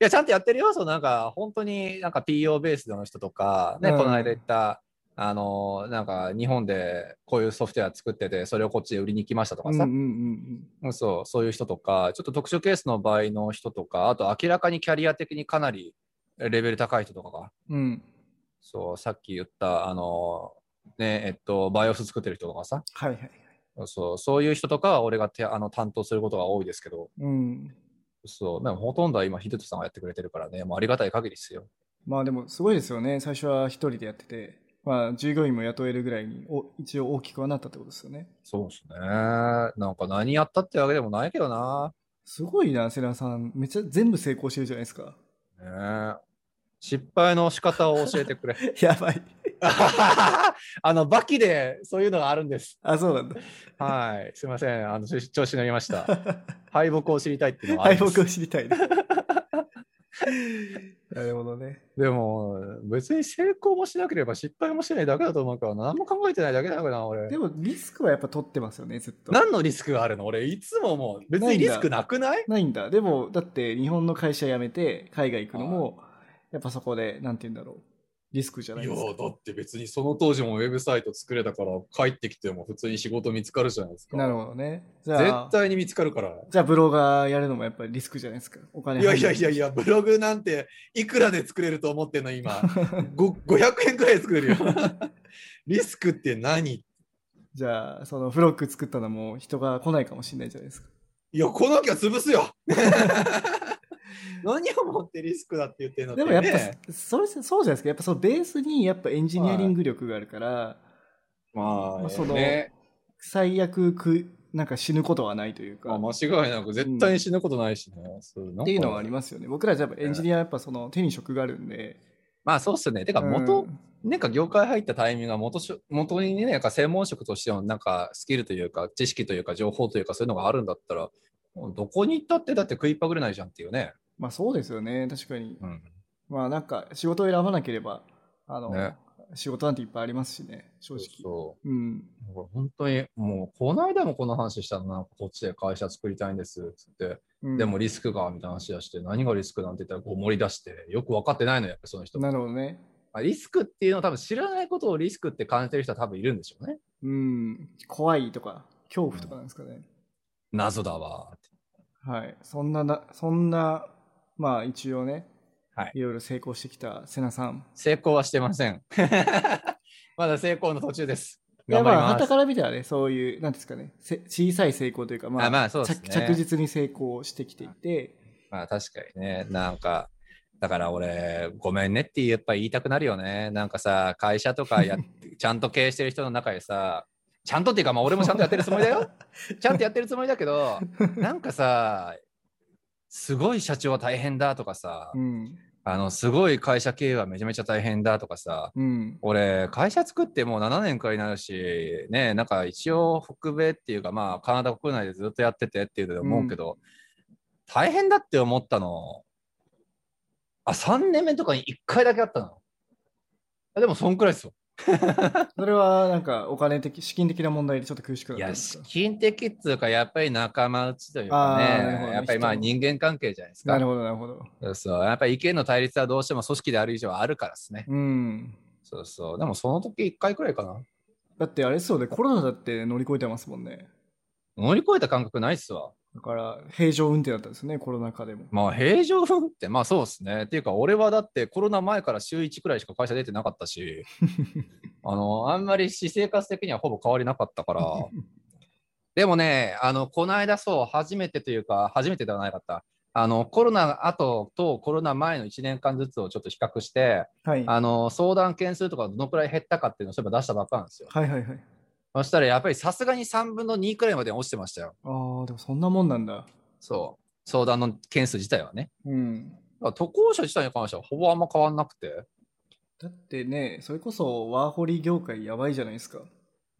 いや、ちゃんとやってるよ。そう、なんか本当になんか PO ベースの人とか、ね、うんこの間言った、あの、なんか日本でこういうソフトウェア作ってて、それをこっちで売りに来ましたとかさ、うんうんうんうんそう、そういう人とか、ちょっと特殊ケースの場合の人とか、あと明らかにキャリア的にかなりレベル高い人とかが、うん。うん。そう、さっき言った、あの、ね、えっと、バイオス作ってる人とかさ、はいはいはい。そう、そういう人とかは俺がてあの担当することが多いですけど、うん。そう、でもほとんどは今、ヒデトさんがやってくれてるからね、もうありがたい限りですよ。まあでもすごいですよね。最初は一人でやってて、まあ従業員も雇えるぐらいにお一応大きくはなったってことですよね。そうですね。なんか何やったってわけでもないけどな。すごいな、セラさん。めっちゃ全部成功してるじゃないですか。ね失敗の仕方を教えてくれ。やばい。あの、バキでそういうのがあるんです。あ、そうなんだ。はい。すいません。あの、調調子乗りました。敗北を知りたいっていうのはあ敗北を知りたいね。なるほどね。でも、別に成功もしなければ失敗もしないだけだと思うから、何も考えてないだけだからな、俺で。もリスクはやっぱ取ってますよね、ずっと。何のリスクがあるの俺、いつももう、別にリスクなくない？ないんだ。でも、だって日本の会社辞めて海外行くのも、やっぱそこで、なんて言うんだろう。リスクじゃないいやですか。だって別にその当時もウェブサイト作れたから、帰ってきても普通に仕事見つかるじゃないですか。なるほどね。じゃあ絶、対に見つかるから。じゃあブロガーやるのもやっぱりリスクじゃないですか。お金いやいやいやや。いや、ブログなんていくらで作れると思ってんの、今。ご500円くらいで作れるよ。リスクって何？じゃあ、そのフロック作ったのも人が来ないかもしれないじゃないですか。いや、来なきゃ潰すよ 何をもってリスクだって言ってんのって、でもやっぱ、ね、それそうじゃないですか。やっぱそのベースにやっぱエンジニアリング力があるから、まあ、そのね、最悪く、なんか死ぬことはないというか。まあ、間違いなく絶対に死ぬことないしね。そうっていうのはありまますよね。僕らじゃエンジニアやっぱその手に職があるんで。まあそうっすね。てか元、うんなんか業界入ったタイミングが元し元にね、なんか専門職としてのなんかスキルというか知識というか情報というかそういうのがあるんだったら、どこに行ったってだって食いっぱぐれないじゃんっていうね。まあそうですよね。確かに。うん。まあなんか仕事を選ばなければ、あの、ね仕事なんていっぱいありますしね、正直。そううん。本当にもうこの間もこの話したのなんかこっちで会社作りたいんですっつって、うんでもリスクがみたいな話出して何がリスクなんて言ったらこう盛り出してよく分かってないのよやっぱその人なるほどね。まあリスクっていうのは多分知らないことをリスクって感じてる人は多分いるんでしょうねうん。怖いとか、恐怖とかなんですかね。謎だわはい。そんなな、そんな、まあ一応ね、はい。いろいろ成功してきた瀬名さん。成功はしてません。まだ成功の途中です。頑張ります。旗から見たらね、そういう、なんですかね、せ小さい成功というか、まあ、あまあそうですね。着着実に成功してきていて、まあ確かにね、なんか、だから俺、ごめんねってやっぱ言いたくなるよね。なんかさ、会社とかや ちゃんと経営してる人の中でさ、ちゃんとっていうか、まあ俺もちゃんとやってるつもりだよ。ちゃんとやってるつもりだけど、なんかさ、すごい社長は大変だとかさ、うん。あの、すごい会社経営はめちゃめちゃ大変だとかさ、うん。俺、会社作ってもう7年くらいになるし、ね、なんか一応北米っていうか、まあカナダ国内でずっとやっててっていうので思うけど、大変だって思ったの、あ、3年目とかに1回だけあったの。あでも、そんくらいですよ。それは、なんか、お金的、資金的な問題でちょっと苦しくなっいや、たんですか？資金的っつうか、やっぱり仲間内というかね、ねやっぱりまあ人人間関係じゃないですか。なるほど、なるほど。そうそう。やっぱり意見の対立はどうしても組織である以上あるからですね。うん。そうそう。でも、その時1回くらいかな。だって、あれですよね、コロナだって乗り越えてますもんね。乗り越えた感覚ないっすわ。だから、平常運転だったんですね、コロナ禍でも。まあ平常運って、まあそうですね。っていうか、俺はだってコロナ前から週1くらいしか会社出てなかったし、あの、あんまり私生活的にはほぼ変わりなかったから。でもね、あの、この間そう、初めてというか、初めてではなかった。あの、コロナ後とコロナ前の1年間ずつをちょっと比較して、はい。あの、相談件数とかどのくらい減ったかっていうのをそういえば出したばっかなんですよ。はいはいはい。そしたらやっぱりさすがに3分の2くらいまで落ちてましたよ。ああ、でもそんなもんなんだ。そう。相談の件数自体はね。うん。渡航者自体に関してはほぼあんま変わんなくて。だってね、それこそワーホリ業界やばいじゃないですか。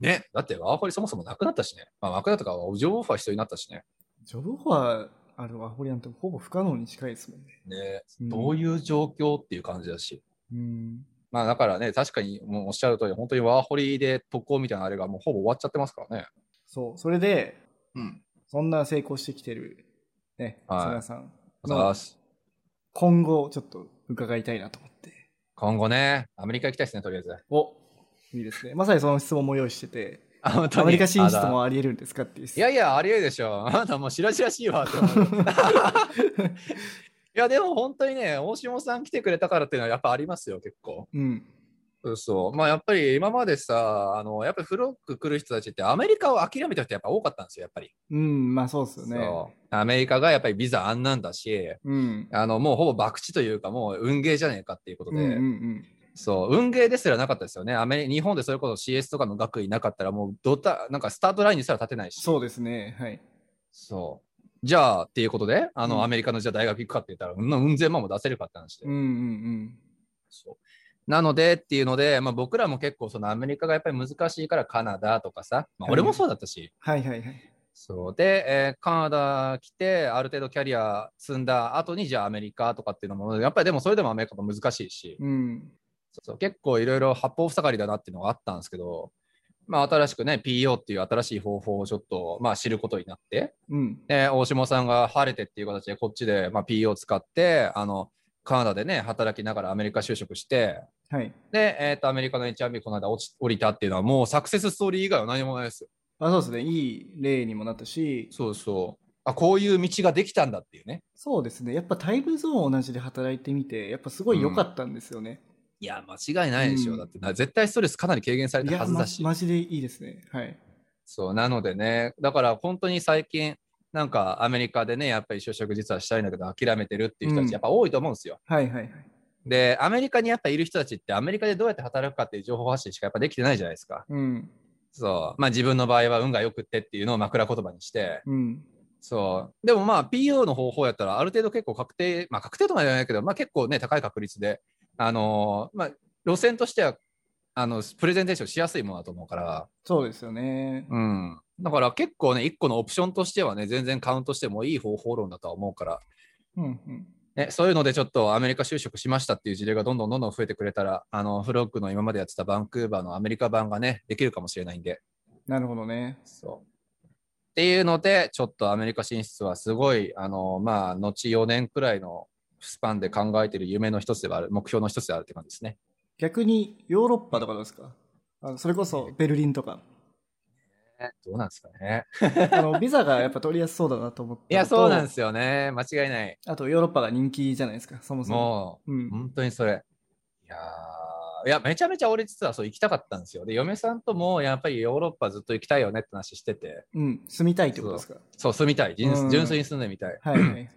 ね。だってワーホリそもそもなくなったしね。まあ、なくなったから、ジョブオファー必要になったしね。ジョブオファーあるワーホリなんてほぼ不可能に近いですもんね。ね、うんどういう状況っていう感じだし。うん。まあだからね、確かにもうおっしゃる通り、本当にワーホリで渡航みたいなあれがもうほぼ終わっちゃってますからね。そう。それで、うん。そんな成功してきてる、ね、はいさんさのあ今後ちょっと伺いたいなと思って。今後ね、アメリカ行きたいですね、とりあえず。おいいですね。まさにその質問も用意してて、アメリカ進出もあり得るんですかっていやいや、ありえるでしょ。あなたもう白々しいわって思う。いや、でも本当にね、大下さん来てくれたからっていうのはやっぱありますよ、結構。うん。そうそう。まあやっぱり今までさ、あの、やっぱりフロック来る人たちってアメリカを諦めた人やっぱ多かったんですよ、やっぱり。うん、まあそうですよね。アメリカがやっぱりビザあんなんだし、うん。あの、もうほぼ博打というか、もう運ゲーじゃねえかっていうことで、うんうんうん。そう、運ゲーですらなかったですよね。アメリ日本でそれこそ CS とかの学位なかったら、もうドタ、なんかスタートラインにすら立てないし。そうですね。はい。そう。じゃあっていうことで、あの、うん。アメリカのじゃあ大学行くかって言ったら、うん、うん千万も出せるかって話で。うんうんそう。なのでっていうので、まあ、僕らも結構そのアメリカがやっぱり難しいからカナダとかさ、まあ、はい。俺もそうだったし、はいはいはい。そう。で、えーカナダ来て、ある程度キャリア積んだ後に、じゃあアメリカとかっていうのも、やっぱりでもそれでもアメリカも難しいし、うん。そうそう。結構いろいろ八方塞がりだなっていうのがあったんですけど、まあ、新しくね、PO っていう新しい方法をちょっと、まあ、知ることになって、うん。で大下さんが晴れてっていう形でこっちで、まあ、PO を使ってあのカナダでね働きながらアメリカ就職してはい。で、えー、とアメリカの HRB この間落ち降りたっていうのはもうサクセスストーリー以外は何もないですよあそうですね。いい例にもなったし、そうそうあこういう道ができたんだっていうねそうですね。やっぱタイムゾーン同じで働いてみて、やっぱすごい良かったんですよね。いや間違いないでしょ、うんだってな絶対ストレスかなり軽減されたはずだしマジでいいですね。はい。そうなのでねだから本当に最近なんかアメリカでねやっぱり就職実はしたいんだけど諦めてるっていう人たうんちやっぱ多いと思うんですよ、はいはいはい。でアメリカにやっぱいる人たちってアメリカでどうやって働くかっていう情報発信しかやっぱできてないじゃないですかうん。そうまあ自分の場合は運が良くってっていうのを枕言葉にしてうん。そうでもまあ PO の方法やったらある程度結構確定まあ確定とまではないけどまあ結構ね高い確率であのーまあ路線としてはあのプレゼンテーションしやすいものだと思うからそうですよね。うんだから結構ね一個のオプションとしてはね全然カウントしてもいい方法論だとは思うからうんうん。ね、そういうのでちょっとアメリカ就職しましたっていう事例がどんどんどんどん増えてくれたら、あのフロックの今までやってたバンクーバーのアメリカ版がね、できるかもしれないんで。なるほどね。そうっていうので、ちょっとアメリカ進出はすごい、あのまあ、後4年くらいのスパンで考えている夢の一つではある、目標の一つであるって感じですね。逆にヨーロッパとかどうですか？あのそれこそベルリンとか。えどうなんですかね。あのビザがやっぱ取りやすそうだなと思って。いや、そうなんですよね。間違いない。あとヨーロッパが人気じゃないですか、そもそも。もう、うん。本当にそれ。いやーいや、めちゃめちゃ俺実はそう行きたかったんですよ。で、嫁さんともやっぱりヨーロッパずっと行きたいよねって話してて、うん。住みたいってことですか？そう、住みたい。純粋に住んでみたい。はいはい。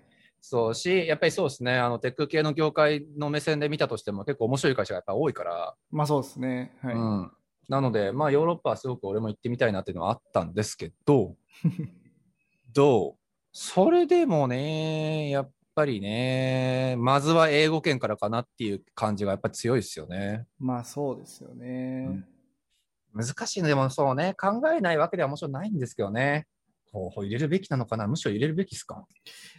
そうし、やっぱりそうですね、あのテック系の業界の目線で見たとしても結構面白い会社がやっぱ多いから、まあそうですね。はい。うん。なので、まあヨーロッパはすごく俺も行ってみたいなっていうのはあったんですけど、どう？それでもね、やっぱりね、まずは英語圏からかなっていう感じがやっぱり強いですよね。まあそうですよね。難しいのでもそうね、考えないわけではもちろんないんですけどね。候補入れるべきなのかな？むしろ入れるべきですか？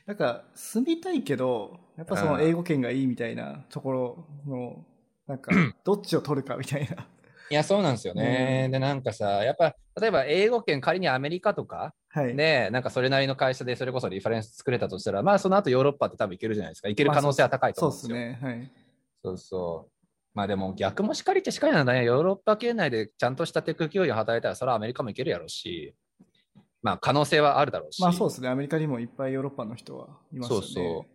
なんか住みたいけど、やっぱその英語圏がいいみたいなところの、なんか どっちを取るかみたいな。いや、そうなんですよね。うんで、なんかさ、やっぱ、例えば英語圏、仮にアメリカとかはい。で、なんかそれなりの会社でそれこそリファレンス作れたとしたら、まあその後ヨーロッパって多分行けるじゃないですか。行ける可能性は高いとそう思うんですよ。ですね。はい。そうそう。まあでも逆もしかりってしかりなんだね。ヨーロッパ圏内でちゃんとしたテック企業で働いたら、それはアメリカも行けるやろうし、まあ可能性はあるだろうし。まあそうですね。アメリカにもいっぱいヨーロッパの人はいますよね。そうそう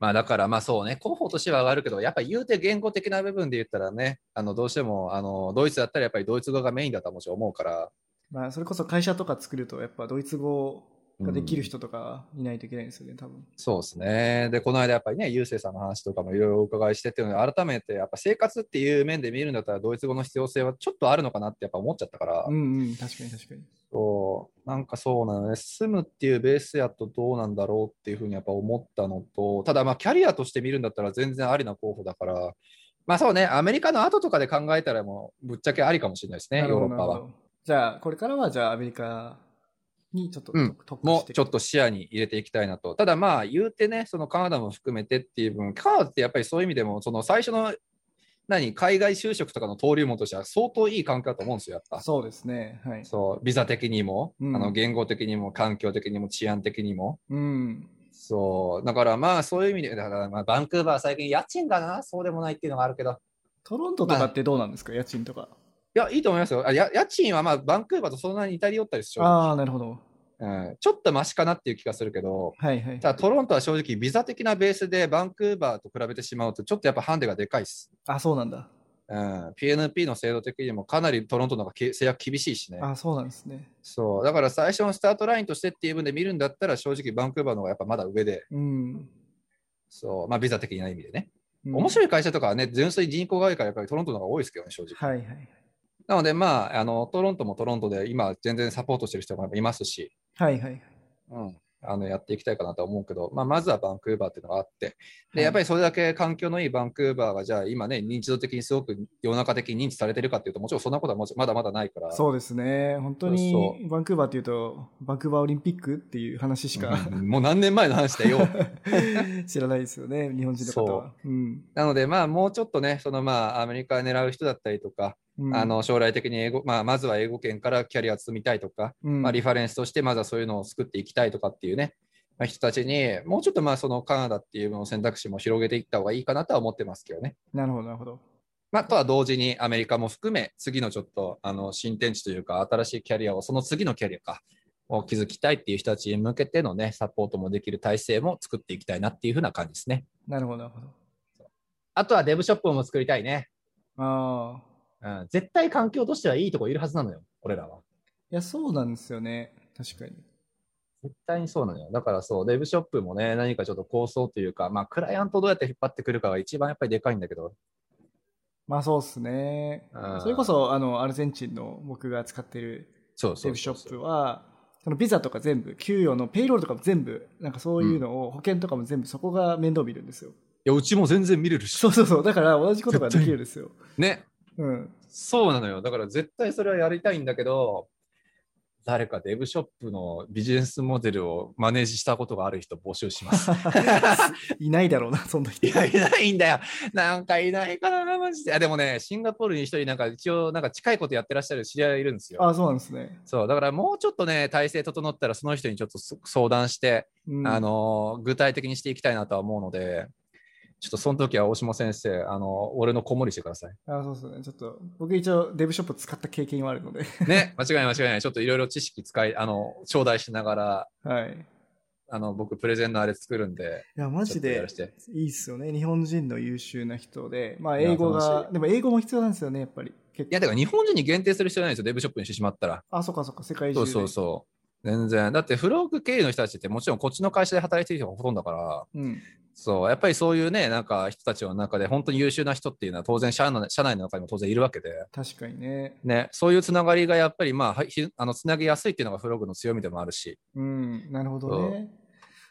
まあだからまあそうね、候補としては上がるけど、やっぱ言うて言語的な部分で言ったらね、あのどうしてもあのドイツだったらやっぱりドイツ語がメインだとはもちろん思うから、まあそれこそ会社とか作ると、やっぱドイツ語ができる人とかいないといけないんですよね、多分。そうですね。で、この間やっぱりね、ゆうせいさんの話とかもいろいろお伺いしてっていうので、改めてやっぱ生活っていう面で見るんだったら、ドイツ語の必要性はちょっとあるのかなってやっぱ思っちゃったから、うんうん、確かに確かに。そう、なんかそうなのね、住むっていうベースやとどうなんだろうっていうふうにやっぱ思ったのと、ただまあキャリアとして見るんだったら全然ありな候補だから、まあそうね、アメリカの後とかで考えたらもうぶっちゃけありかもしれないですね、ヨーロッパは。じゃあ、これからはじゃあアメリカにちょっとうんもうちょっと視野に入れていきたいなと。ただまあ言うてね、そのカナダも含めてっていう分、カナダってやっぱりそういう意味でも、その最初の何、海外就職とかの登竜門としては相当いい環境だと思うんですよ、やっぱ。そうですね。はい。そう、ビザ的にも、うんあの言語的にも、環境的にも、治安的にも。うん。そう、だからまあそういう意味で、だからまあバンクーバーは最近家賃がな、そうでもないっていうのがあるけど、トロントとかってどうなんですか、家賃とか。いや、いいと思いますよ。あや家賃はまあバンクーバーとそんなに似たり寄ったりしああ、なるほど。うん、ちょっとマシかなっていう気がするけど、はいはい。ただトロントは正直ビザ的なベースでバンクーバーと比べてしまうとちょっとやっぱハンデがでかいです。あ、そうなんだ。うん、PNP の制度的にもかなりトロントの方がけ制約厳しいしね。あ、そうなんですね。そう。だから最初のスタートラインとしてっていう分で見るんだったら正直バンクーバーの方がやっぱまだ上で、うん。そう。まあビザ的な意味でね。うん面白い会社とかはね、純粋に人口が多いからやっぱりトロントの方が多いですけどね、正直。はいはい。なのでまあ、あの、トロントもトロントで今全然サポートしてる人もいますし、はいはい。うん。あのやっていきたいかなとは思うけど、まあ、まずはバンクーバーっていうのがあって、はいでやっぱりそれだけ環境のいいバンクーバーが、じゃあ今ね、認知度的にすごく世の中的に認知されてるかっていうと、もちろんそんなことはもちまだまだないから、そうですね。本当にバンクーバーっていうと、バンクーバーオリンピックっていう話しかうんもう何年前の話だよ。知らないですよね、日本人の方は。うんなので、まあ、もうちょっとね、そのまあ、アメリカを狙う人だったりとか、うんあの将来的に英語、まあ、まずは英語圏からキャリアを積みたいとか、うんまあ、リファレンスとしてまずはそういうのを作っていきたいとかっていうね、まあ、人たちにもうちょっとまあそのカナダっていうの選択肢も広げていった方がいいかなとは思ってますけどね。なるほど、なるほど。まあ、とは同時にアメリカも含め次のちょっとあの新天地というか新しいキャリアをその次のキャリアかを築きたいっていう人たちに向けてのねサポートもできる体制も作っていきたいなっていうふうな感じですね。なるほど、なるほど。あとはデブショップも作りたいね。ああ。うん、絶対環境としてはいいとこいるはずなのよ、俺らは。いや、そうなんですよね。確かに。絶対にそうなのよ。だからそう、デブショップもね、何かちょっと構想というか、まあ、クライアントをどうやって引っ張ってくるかが一番やっぱりでかいんだけど、まあそうですねうん。それこそ、あの、アルゼンチンの僕が使ってるそうそうデブショップは、そのビザとか全部、給与のペイロールとかも全部、なんかそういうのを、保険とかも全部そこが面倒見るんですよ。いや、うちも全然見れるし。そうそうそう。だから同じことができるんですよ。ね、うん。そうなのよ。だから絶対それはやりたいんだけど、誰かデブショップのビジネスモデルをマネージしたことがある人募集します。いないだろうな、そんな人。いや、いないんだよ。なんかいないかな、マジで。あでもね、シンガポールに一人、なんか一応、なんか近いことやってらっしゃる知り合いいるんですよ。あそうなんですね。そう、だからもうちょっとね、体制整ったら、その人にちょっとそ相談して、うん、あの、具体的にしていきたいなとは思うので、ちょっとその時は大島先生、あの、俺の子守りしてください。あそうですね。ちょっと、僕一応デブショップ使った経験はあるので。ね、間違いない間違いない。ちょっといろいろ知識使い、あの、頂戴しながら、はい。あの、僕、プレゼンのあれ作るんで、いや、マジでいいっすよね。日本人の優秀な人で。まあ、英語が、でも英語も必要なんですよね、やっぱり。いや、だから日本人に限定する必要ないんですよ、デブショップにしてしまったら。あ、そっかそっか、世界中で。そうそうそう。全然。だって、フローク経営の人たちってもちろんこっちの会社で働いてる人がほとんどだから、うん。そう、やっぱりそういうね、なんか人たちの中で本当に優秀な人っていうのは当然社内社内の中にも当然いるわけで、確かにね。ね、そういうつながりがやっぱりまあ、はいひあのつなぎやすいっていうのがフログの強みでもあるし、うん、なるほどね。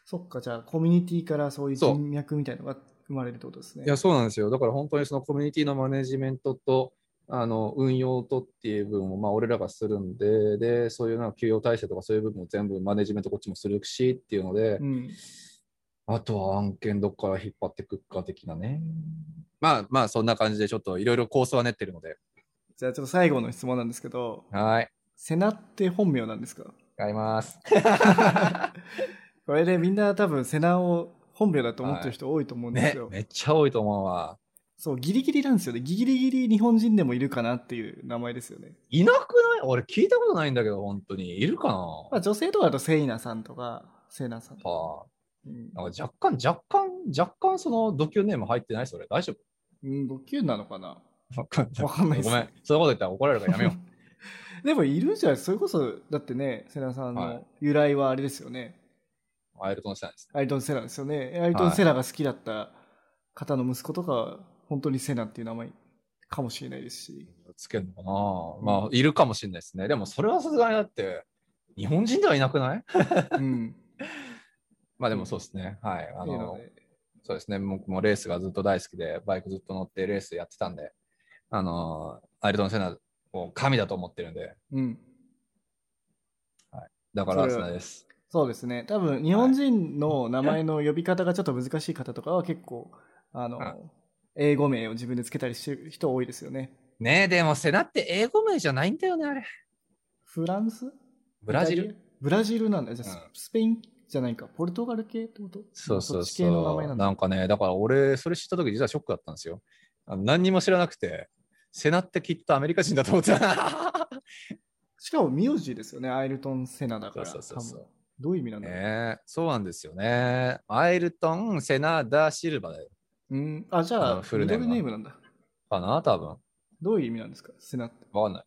そっか、じゃあ、コミュニティからそういう人脈みたいなのが生まれるってことですね。いや、そうなんですよ。だから本当にそのコミュニティのマネジメントと、あの運用とっていう部分をまあ俺らがするんで、で、そういうなんか給与体制とかそういう部分を全部マネジメントこっちもするしっていうので、うん。あとは案件どっから引っ張ってくっか的なね。まあまあそんな感じでちょっといろいろ構想は練ってるので。じゃあ、ちょっと最後の質問なんですけど、はい。セナって本名なんですか？買います。これでみんな多分セナを本名だと思ってる人多いと思うんでねすよ。、めっちゃ多いと思うわ。そう、ギリギリなんですよね。ギリギリ日本人でもいるかなっていう名前ですよね。いなくない？俺聞いたことないんだけど、本当に。いるかな？まあ、女性とかだとセイナさんとか、セイナさんとか。はうんあ、なんか若干、若干、若干そのドキュネーム入ってない？それ。大丈夫？うん、ドキュンなのかな？わかんないっすごめん。そういうこと言ったら怒られるからやめよ でもいるじゃん。それこそ、だってね、セナさんはいの由来はあれですよね。う。アイルトンしたんです。アイルトン・セナですよね。アイルトン・セナが好きだった方の息子とかは、本当にセナっていう名前かもしれないですし。つけるのかな？まあ、いるかもしれないですね。でも、それはさすがにだって、日本人ではいなくない？うん。まあでもそうですね。はい。あのそうですね。僕もレースがずっと大好きで、バイクずっと乗ってレースやってたんで、あの、アイルトン・セナを神だと思ってるんで、うん。だからアそれはスナです。そうですね。多分、日本人の名前の呼び方がちょっと難しい方とかは結構、あの、うん英語名を自分でつけたりしてる人多いですよね。ねえ、でもセナって英語名じゃないんだよね、あれ。フランス？ブラジル？ブラジルなんだ。じゃあ、うんスペインじゃないか。ポルトガル系ってこと？そうそうそう。前なんかね、だから俺、それ知った時実はショックだったんですよ。あの何にも知らなくて、セナってきっとアメリカ人だと思ってた。しかも名字ですよね。アイルトン・セナだから。そうそうそうどういう意味なんだろう。そうなんですよね。アイルトン・セナ・ダ・シルバだよ。うん。あ、じゃあフルネームはルネームなんだ。かな多分。どういう意味なんですか？セナって。わかんない。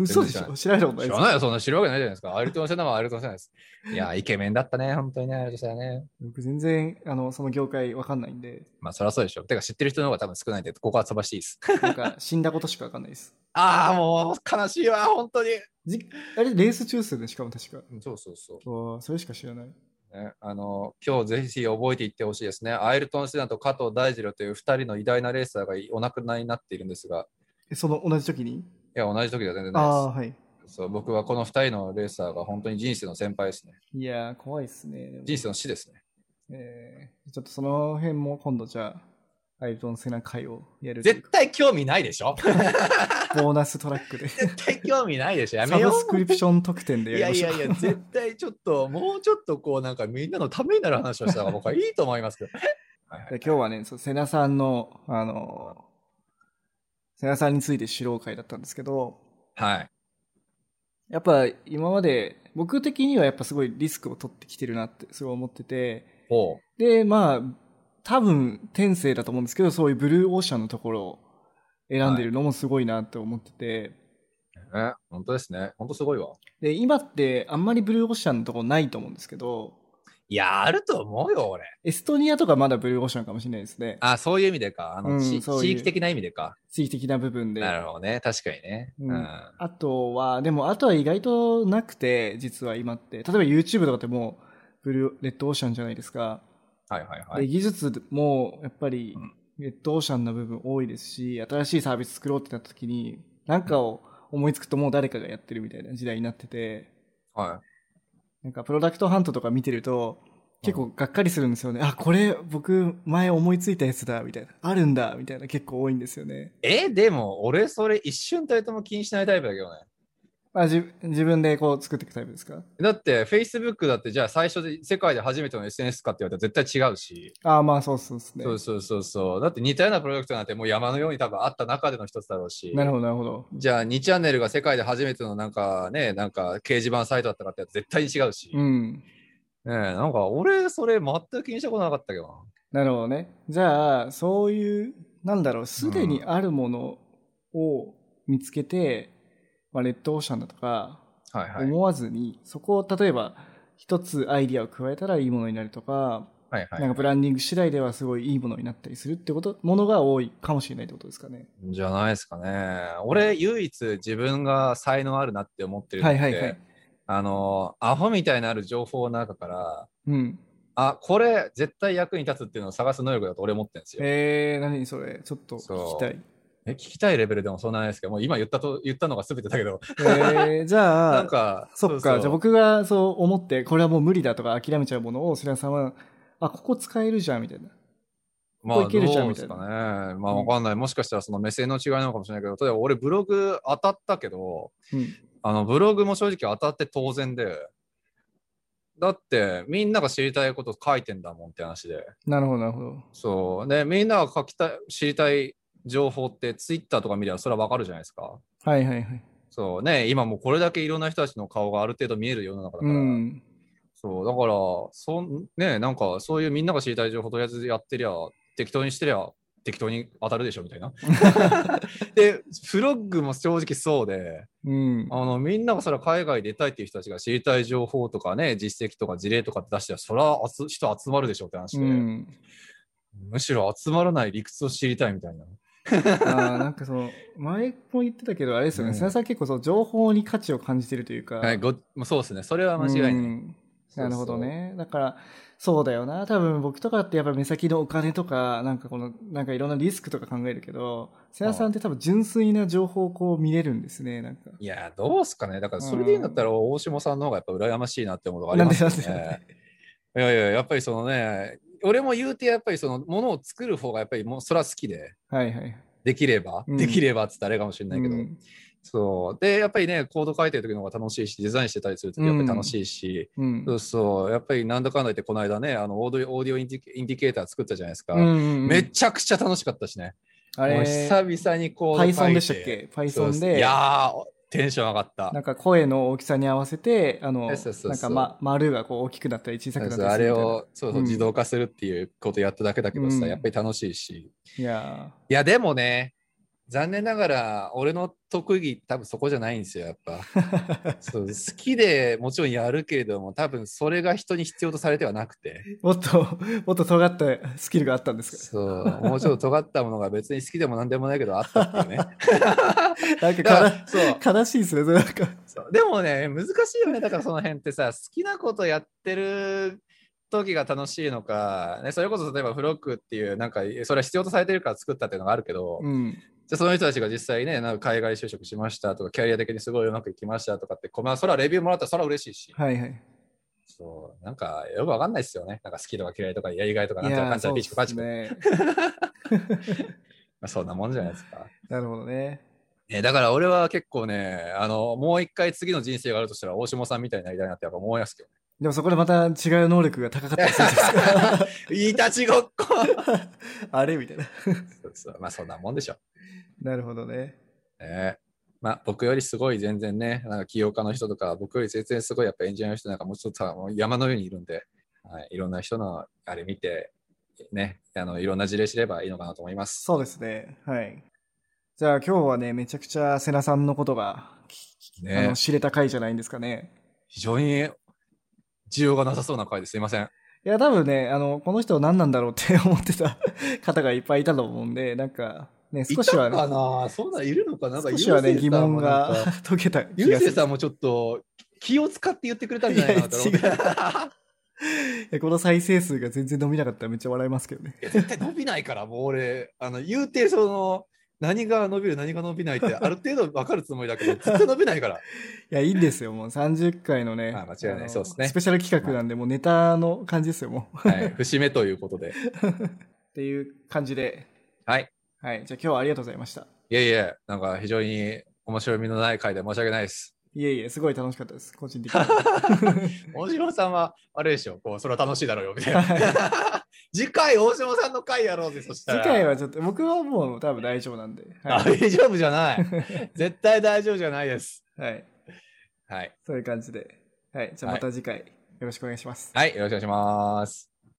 嘘でしょ？知らないことない知らないよ、そんな知るわけないじゃないですか。アイルトン・セナはアイルトン・セナです。いや、イケメンだったね、本当にね、アイルトン・セナね。僕全然、あの、その業界わかんないんで、まあ、そりゃそうでしょ。てか、知ってる人の方が多分少ないんで、ここは飛ばしていいです。なんか死んだことしかわかんないです。ああ、もう悲しいわ、本当に。じあれ、レース中枢でしかも確か。そうそうそう。それしか知らない。ねね、あの今日ぜひ覚えていってほしいですね。アイルトン・セナと加藤大二郎という2人の偉大なレーサーがお亡くなりになっているんですが、えその同じ時に？いや、同じ時では全然ああ、ないはい。です。そう僕はこの2人のレーサーが本当に人生の先輩ですね。いやー、怖いっすね。人生の死ですね。えーちょっとその辺も今度じゃあ、アイルトン・セナ会をやる絶対興味ないでしょ？ボーナストラックで。絶対興味ないでしょ？やサめよブスクリプション特典でう。いやりましょう。やいやいや、絶対ちょっと、もうちょっとこう、なんかみんなのためになる話をした方が僕はいいと思いますけど。はいはいで今日はね、瀬名さんの、あの、瀬名さんについて知ろう会だったんですけど、はい。やっぱ今まで、僕的にはやっぱすごいリスクを取ってきてるなってすごい思ってて、ほで、まあ、多分天性だと思うんですけど、そういうブルーオーシャンのところを選んでるのもすごいなって思ってて、う。ね、本当ですね。本当すごいわ。で、今ってあんまりブルーオーシャンのところないと思うんですけど、いや、あると思うよ、俺。エストニアとかまだブルーオーシャンかもしれないですね。あ、そういう意味でか。あの、うん地域的な意味でか。地域的な部分で。なるほどね。確かにね。ううんん。あとは、でも、あとは意外となくて、実は今って。例えば YouTube とかってもう、ブルー、レッドオーシャンじゃないですか。はいはいはでい。技術も、やっぱりうん、レッドオーシャンの部分多いですし、新しいサービス作ろうってなった時に、なんかを思いつくともう誰かがやってるみたいな時代になってて、はなんかプロダクトハントとか見てると、結構がっかりするんですよね。あ、これ僕前思いついたやつだ、みたいな。あるんだ、みたいな結構多いんですよね。い。え、でも、俺、それ一瞬たりとも気にしないタイプだけどね。あ自自分でこう作っていくタイプですか？だって、Facebook だって、じゃあ最初で世界で初めての SNS かって言われたら絶対違うし。ああ、まあそうそうですね。そうそうそうそう。だって似たようなプロダクトなんてもう山のように多分あった中での一つだろうし。なるほど、なるほど。じゃあ2チャンネルが世界で初めてのなんかね、なんか掲示板サイトだったかって絶対に違うし。ねうん。えなんか俺それ全く気にしたことなかったけどなるほどね。じゃあ、そういう、なんだろう、すでにあるものを見つけて、まあ、レッドオーシャンだとか。思わずに、そこを例えば、一つアイディアを加えたらいいものになるとか、はいはい。なんかブランディング次第ではすごいいいものになったりするってこと、ものが多いかもしれないってことですかね。じゃないですかね。俺唯一自分が才能あるなって思ってるのって、はいはいはい。あの、アホみたいなある情報の中から、うん。あ、これ絶対役に立つっていうのを探す能力だと俺思ってるんですよ。えー、何それちょっと聞きたい。え聞きたいレベルでもそんなないですけど、もう今言ったと言ったのが全てだけど、えー、じゃあ、なんか、そっか、じゃあ僕がそう思って、これはもう無理だとか諦めちゃうものを、白さんは、あ、ここ使えるじゃん、みたいな。まあ、どうですかね。まあ、うんわかんない。もしかしたらその目線の違いなのかもしれないけど、例えば俺ブログ当たったけど、うん。あの、ブログも正直当たって当然で、だってみんなが知りたいこと書いてんだもんって話で。なるほど、なるほど。そう。で、みんなが書きたい、知りたい情報ってツイッターとか見ればそれはわかるじゃないですか。はいはいはい。そうね、今もうこれだけいろんな人たちの顔がある程度見える世の中だかうら、ん。そう、だから、そん、ね、なんかそういうみんなが知りたい情報とりあえずやってりゃ、適当にしてりゃ、適当に当たるでしょみたいな。で、フロッグも正直そうで、うん。あのみんながそれは海外で出たいっていう人たちが知りたい情報とかね、実績とか事例とか出してら、それは集人集まるでしょって話で、うん。むしろ集まらない理屈を知りたいみたいな。あーなんかその、前も言ってたけど、あれですよね、うんさん結構その情報に価値を感じてるというか。はい、ごそうですね。それは間違いない。うんなるほどね。だから、そうだよな。多分僕とかってやっぱ目先のお金とか、なんかこの、なんかいろんなリスクとか考えるけど、瀬名さんって多分純粋な情報をこう見れるんですね、なんか。いや、どうすかね。だから、それでいいんだったら、大下さんの方がやっぱ羨ましいなって思うのがありますよ なんでなんね。いやいや、やっぱりそのね、俺も言うて、やっぱりそのものを作る方がやっぱりもうそれは好きで、はいはい。できれば、うん。できればっつったらあれかもしれないけど、うん。そう。で、やっぱりね、コード書いてる時の方が楽しいし、デザインしてたりするとやっぱり楽しいし、うん。そう。そう、やっぱりなんだかんだ言って、この間ね、あのオーディオオーディオインディインディケーター作ったじゃないですか。うんめちゃくちゃ楽しかったしね。あれ、久々にコード書いて。Python でしたっけ ?Python で、いやー、テンション上がった。なんか声の大きさに合わせて、あの、そうそうなんか、ま、丸がこう大きくなったり小さくなったりあれ。をそうそううん自動化するっていうことやっただけだけどさ、うんやっぱり楽しいし。いやいや、でもね、残念ながら、俺の特技、多分そこじゃないんですよ、やっぱ。ー そう好きでもちろんやるけれども、多分それが人に必要とされてはなくて、もっと、もっと尖ったスキルがあったんですか？そう、もうちょっと尖ったものが別に好きでもなんでもないけどあったっていうね。なんかそう悲しいですね、それなんか。そうでもね、難しいよね。だからその辺ってさ、好きなことやってる時が楽しいのか、ね、それこそ例えばフロックっていう、なんか、それは必要とされてるから作ったっていうのがあるけど、うん。じゃあその人たちが実際ね、なんか海外就職しましたとか、キャリア的にすごいうまくいきましたとかって、まあ、それはレビューもらったらそれは嬉しいし、はいはい。そう、なんかよくわかんないですよね。なんか好きとか嫌いとかやりがいとか、なんとかかんちゃらピチクパチク。ね。まあそんなもんじゃないですか。なるほどね。えだから俺は結構ね、あの、もう一回次の人生があるとしたら、大下さんみたいになりたいなってやっぱ思いますけどね。でもそこでまた違う能力が高かったりするじゃないですか。い いたちごっこあれみたいな。そうそうまあそんなもんでしょ。なるほどね。えまあ僕よりすごい全然ね、なんか起業家の人とか、僕より全然すごいやっぱエンジニアの人なんかもうちょっとさもう山のようにいるんで、はい、いろんな人のあれ見て、ね、あのいろんな事例知ればいいのかなと思います。そうですね。はい。じゃあ今日はね、めちゃくちゃ瀬名さんのことが、あねの知れた回じゃないんですかね。非常に需要がなさそうな回ですいません。いや、多分ね、あの、この人何なんだろうって思ってた方がいっぱいいたと思うんで、なんか、ね、少しは、いたかね、なそんなんいるのかな？なんか少しはね、疑問がか 解けた気ゆうがする。せいさんもちょっと気を使って言ってくれたんじゃないかなと思 この再生数が全然伸びなかったらめっちゃ笑いますけどね。絶対伸びないから、もう俺、あの言うて、その、何が伸びる、何が伸びないって、ある程度分かるつもりだけど、絶対伸びないから。いや、いいんですよ。もう30回のね。あ間違いないのそうですねスペシャル企画なんで、もうネタの感じですよ、もう。はい、節目ということで。っていう感じで。はい。はい。じゃあ今日はありがとうございました。いえいえ、なんか非常に面白みのない回で申し訳ないです。いえいえ、すごい楽しかったです。個人的に。大島さんは、あれでしょ、こう、それは楽しいだろうよ、みたいな。次回、大島さんの回やろうぜ、そした次ら。回はちょっと、僕はもう多分大丈夫なんで。は大丈夫じゃない。絶対大丈夫じゃないです。い。はい。はい。そういう感じで。はい。じゃあまた次回、よろしくお願いします。はい、よろしくお願いします。